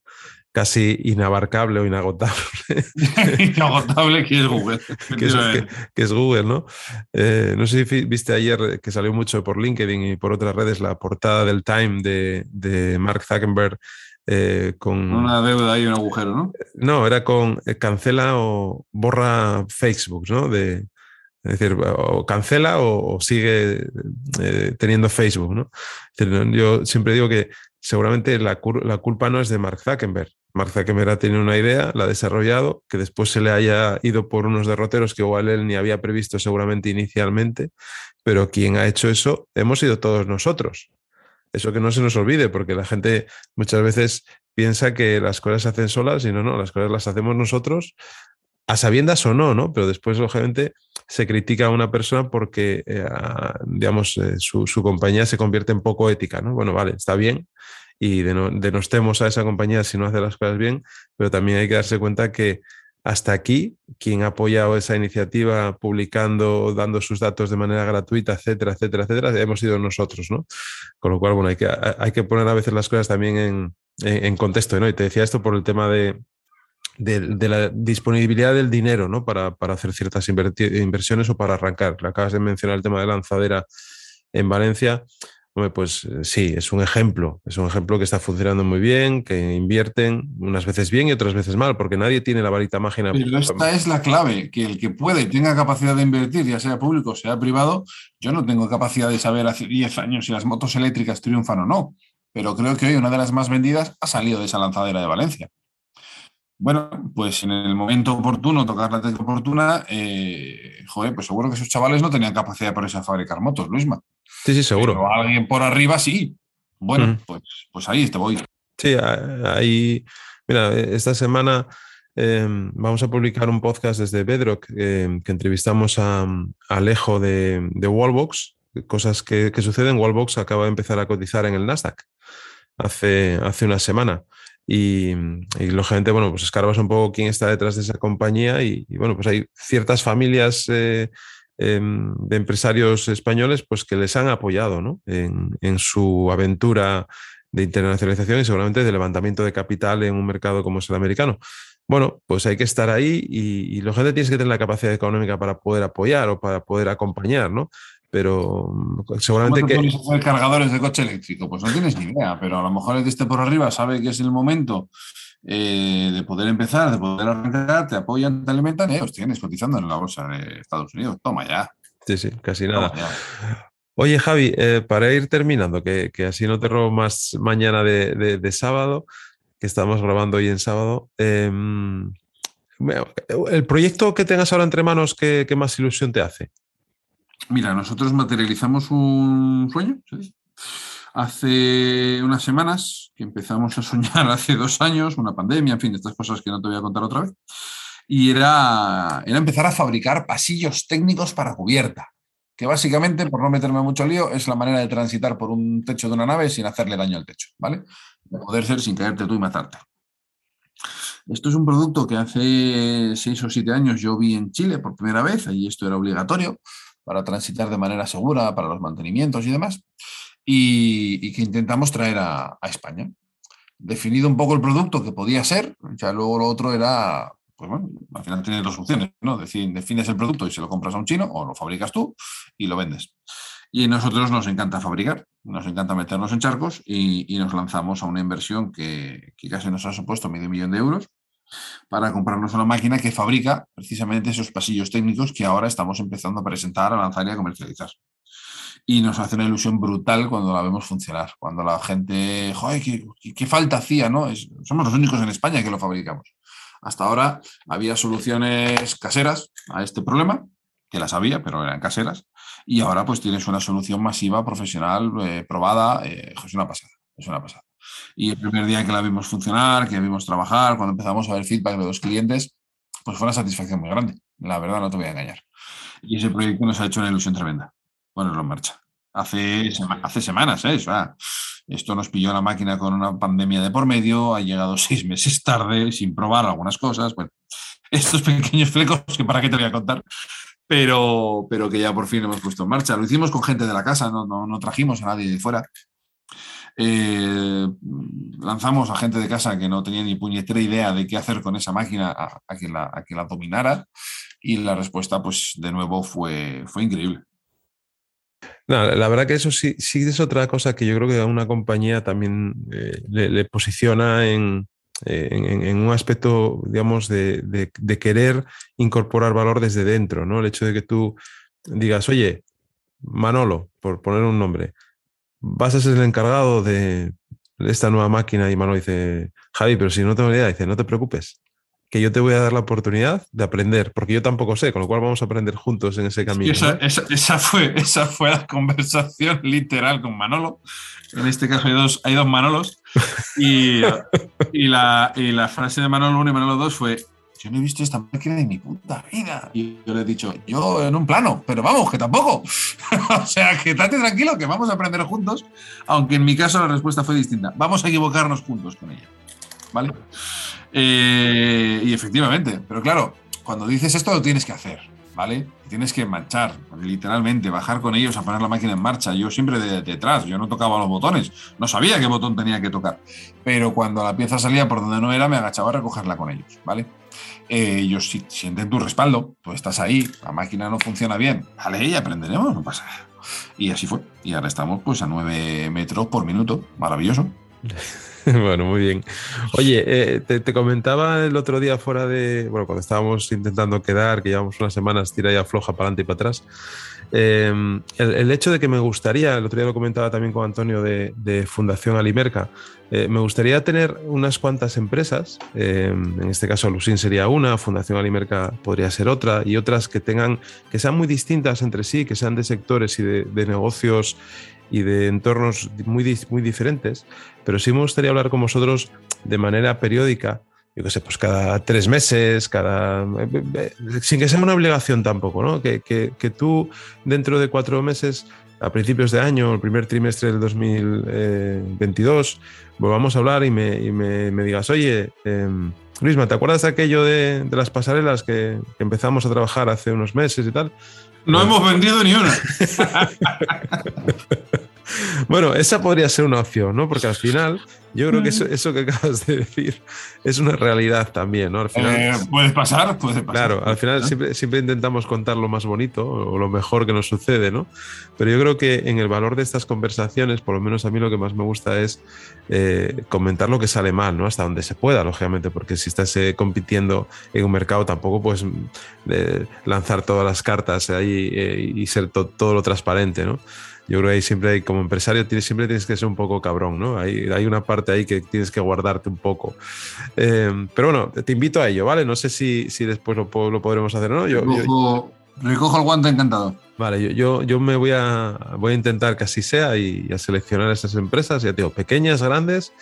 casi inabarcable o inagotable. inagotable que es Google. que, es, Google, ¿no? Eh, no sé si viste ayer que salió mucho por LinkedIn y por otras redes la portada del Time de, Mark Zuckerberg eh, con... Una deuda y un agujero, ¿no? No, era con eh, cancela o borra Facebook, ¿no? De, es decir, o cancela o, sigue teniendo Facebook, ¿no? yo siempre digo que seguramente la, la, culpa no es de Mark Zuckerberg, Mark Zuckerberg ha tenido una idea, la ha desarrollado, que después se le haya ido por unos derroteros que igual él ni había previsto seguramente inicialmente, pero quien ha hecho eso hemos sido todos nosotros. Eso que no se nos olvide, porque la gente muchas veces piensa que las cosas se hacen solas y no, no, las cosas las hacemos nosotros, a sabiendas o no, ¿no? Pero después, lógicamente, se critica a una persona porque, eh, digamos, eh, su, su, compañía se convierte en poco ética, ¿no? Bueno, vale, está bien, y denostemos a esa compañía si no hace las cosas bien, pero también hay que darse cuenta que hasta aquí, quien ha apoyado esa iniciativa publicando, dando sus datos de manera gratuita, etcétera, etcétera, etcétera, hemos sido nosotros, ¿no? Con lo cual, bueno, hay que, hay que poner a veces las cosas también en, en, contexto, ¿no? Y te decía esto por el tema de, de, la disponibilidad del dinero, ¿no? Para, para hacer ciertas inversiones o para arrancar. Acabas de mencionar el tema de lanzadera en Valencia pues eh, sí, es un ejemplo, es un ejemplo que está funcionando muy bien, que invierten unas veces bien y otras veces mal, porque nadie tiene la varita mágica. Pero esta es la clave, que el que puede tenga capacidad de invertir, ya sea público o sea privado, yo no tengo capacidad de saber hace 10 años si las motos eléctricas triunfan o no, pero creo que hoy una de las más vendidas ha salido de esa lanzadera de Valencia. Bueno, pues en el momento oportuno, tocar la tecla oportuna, eh, joder, pues seguro que esos chavales no tenían capacidad para irse a fabricar motos, Luisma. Sí, sí, seguro. Pero alguien por arriba sí. Bueno, pues, pues ahí te voy. Sí, ahí, mira, esta semana em, vamos a publicar un podcast desde Bedrock em, que entrevistamos a, Alejo de, de, Wallbox, cosas que, que suceden. Wallbox acaba de empezar a cotizar en el Nasdaq hace, hace una semana. Y, lógicamente, bueno, pues escarbas un poco quién está detrás de esa compañía y, bueno, pues hay ciertas familias eh, em, de empresarios españoles pues que les han apoyado ¿no? en, su aventura de internacionalización y seguramente de levantamiento de capital en un mercado como es el americano. Bueno, pues hay que estar ahí y, y gente tienes que tener la capacidad económica para poder apoyar o para poder acompañar, ¿no? Pero mm, seguramente que... hacer cargadores de coche eléctrico? Pues no tienes ni idea, pero a lo mejor el de este por arriba sabe que es el momento eh, de poder empezar, de poder arrancar, te apoyan, te alimentan los tienes cotizando en la bolsa de Estados Unidos. Toma ya. Sí, sí, casi nada. Oye, Javi, eh, para ir terminando, que, así no te robo más mañana de, sábado, que estamos grabando hoy en sábado. Em, el proyecto que tengas ahora entre manos, ¿qué, más ilusión te hace? Mira, nosotros materializamos un sueño. Hace unas semanas que empezamos a soñar, hace dos años, una pandemia, en fin, estas cosas que no te voy a contar otra vez. Y era, empezar a fabricar pasillos técnicos para cubierta que básicamente, por no meterme mucho lío, es la manera de transitar por un techo de una nave sin hacerle daño al techo, ¿vale? De poder ser sin caerte tú y matarte. Esto es un producto que hace seis o siete años yo vi en Chile por primera vez, allí esto era obligatorio para transitar de manera segura, para los mantenimientos y demás, y, que intentamos traer a, España. Definido un poco el producto que podía ser, ya luego lo otro era pues bueno, al final tienes dos opciones, ¿no? defines el producto y se lo compras a un chino o lo fabricas tú y lo vendes. Y a nosotros nos encanta fabricar, nos encanta meternos en charcos y, nos lanzamos a una inversión que, casi nos ha supuesto medio millón de euros para comprarnos una máquina que fabrica precisamente esos pasillos técnicos que ahora estamos empezando a presentar, a lanzar y a comercializar. Y nos hace una ilusión brutal cuando la vemos funcionar, cuando la gente, joder, qué, falta hacía, ¿no? somos los únicos en España que lo fabricamos. Hasta ahora había soluciones caseras a este problema, que las había, pero eran caseras, y ahora pues tienes una solución masiva, profesional, eh, probada, eh, es una pasada, es una pasada. Y el primer día que la vimos funcionar, que la vimos trabajar, cuando empezamos a ver feedback de los clientes, pues fue una satisfacción muy grande, la verdad no te voy a engañar. Y ese proyecto nos ha hecho una ilusión tremenda ponerlo en marcha. Hace, hace semanas, ¿eh? Esto nos pilló la máquina con una pandemia de por medio, ha llegado seis meses tarde, sin probar algunas cosas. Bueno, estos pequeños flecos que para qué te voy a contar, pero, pero que ya por fin hemos puesto en marcha. Lo hicimos con gente de la casa, no, no, trajimos a nadie de fuera. Eh, lanzamos a gente de casa que no tenía ni puñetera idea de qué hacer con esa máquina a, que, la, a que la dominara y la respuesta, pues de nuevo, fue, fue increíble. La verdad que eso sí, sí es otra cosa que yo creo que a una compañía también eh, le, posiciona en, en, un aspecto, digamos, de, de, querer incorporar valor desde dentro, ¿no? El hecho de que tú digas, oye, Manolo, por poner un nombre, vas a ser el encargado de esta nueva máquina y Manolo dice, Javi, pero si no tengo idea, dice, no te preocupes, que yo te voy a dar la oportunidad de aprender, porque yo tampoco sé, con lo cual vamos a aprender juntos en ese camino. esa, fue, esa fue la conversación literal con Manolo. En este caso hay dos, hay dos Manolos. Y, y, la, y la frase de Manolo 1 y Manolo 2 fue, yo no he visto esta máquina de mi puta vida. Y yo le he dicho, yo en un plano, pero vamos, que tampoco. o sea, que estate tranquilo, que vamos a aprender juntos, aunque en mi caso la respuesta fue distinta. Vamos a equivocarnos juntos con ella. ¿Vale? Eh, y efectivamente, pero claro, cuando dices esto lo tienes que hacer, ¿vale? Tienes que manchar, literalmente, bajar con ellos a poner la máquina en marcha. Yo siempre de, detrás, yo no tocaba los botones, no sabía qué botón tenía que tocar. Pero cuando la pieza salía por donde no era, me agachaba a recogerla con ellos, ¿vale? Eh, ellos sienten tu respaldo, tú estás ahí, la máquina no funciona bien, vale, y aprenderemos, no pasa. Y así fue. Y ahora estamos pues a 9 metros por minuto, maravilloso. bueno, muy bien. Oye, eh, te, comentaba el otro día fuera de, bueno, cuando estábamos intentando quedar, que llevamos unas semanas tira y afloja para adelante y para atrás, em, el, hecho de que me gustaría, el otro día lo comentaba también con Antonio de, Fundación Alimerca, eh, me gustaría tener unas cuantas empresas, em, en este caso Lucín sería una, Fundación Alimerca podría ser otra, y otras que tengan, que sean muy distintas entre sí, que sean de sectores y de, de negocios y de entornos muy, muy diferentes, pero sí me gustaría hablar con vosotros de manera periódica, yo qué sé, pues cada tres meses, cada. sin que sea una obligación tampoco, ¿no? Que, que, tú dentro de cuatro meses, a principios de año, el primer trimestre del 2022, volvamos a hablar y me, y me, me digas, oye, eh, Luisma, ¿te acuerdas de aquello de, de las pasarelas que, que, empezamos a trabajar hace unos meses y tal? No hemos vendido ni una. Bueno, esa podría ser una opción, ¿no? Porque al final, yo creo que eso, eso que acabas de decir es una realidad también, ¿no? Al final, Eh, puede pasar, puede pasar. Claro, al final siempre, siempre intentamos contar lo más bonito o lo mejor que nos sucede, ¿no? Pero yo creo que en el valor de estas conversaciones, por lo menos a mí lo que más me gusta es eh, comentar lo que sale mal, ¿no? Hasta donde se pueda, lógicamente, porque si estás eh, compitiendo en un mercado tampoco puedes eh, lanzar todas las cartas ahí eh, y ser to- todo lo transparente, ¿no? Yo creo que ahí siempre hay, como empresario, tienes, siempre tienes que ser un poco cabrón, ¿no? Hay, hay una parte ahí que tienes que guardarte un poco. Eh, pero bueno, te invito a ello, ¿vale? No sé si, si después lo, lo podremos hacer o no. Yo, yo- recojo, el guante encantado. vale, yo, yo, yo me voy a, voy a intentar que así sea y, a seleccionar esas empresas, ya te digo, pequeñas, grandes,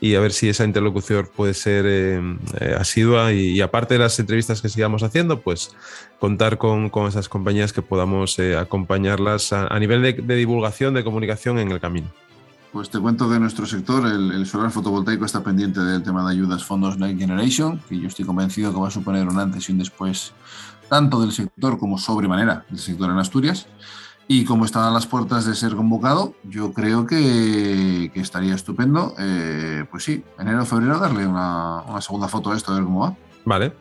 y a ver si esa interlocución puede ser eh, eh, asidua y, y aparte de las entrevistas que sigamos haciendo, pues contar con, con esas compañías que podamos eh, acompañarlas a, a nivel de, de divulgación, de comunicación en el camino. Pues te cuento que nuestro sector, el, el solar fotovoltaico, está pendiente del tema de ayudas fondos Next Generation, que yo estoy convencido que va a suponer un antes y un después tanto del sector como sobremanera del sector en Asturias. Y como está a las puertas de ser convocado, yo creo que, que estaría estupendo, eh, pues sí, enero o febrero darle una, una segunda foto a esto, a ver cómo va. Vale.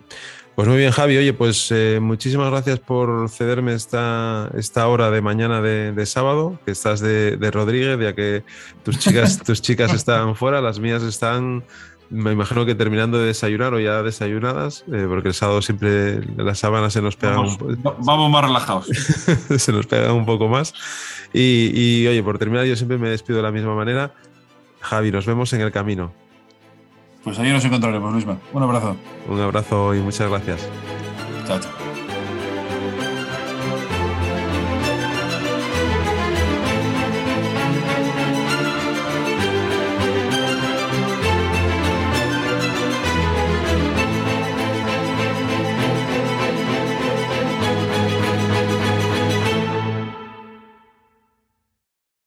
Pues muy bien, Javi. Oye, pues eh, muchísimas gracias por cederme esta, esta hora de mañana de, de sábado, que estás de, de Rodríguez, ya que tus chicas, tus chicas están fuera, las mías están, me imagino que terminando de desayunar o ya desayunadas, eh, porque el sábado siempre las sábanas se nos pegan, Vamos, un, po- va- vamos más relajados. se nos pegan un poco más. Y, y, oye, por terminar, yo siempre me despido de la misma manera. Javi, nos vemos en el camino. Pues ahí nos encontraremos, Luisma. Un abrazo. Un abrazo y muchas gracias. Chao, chao.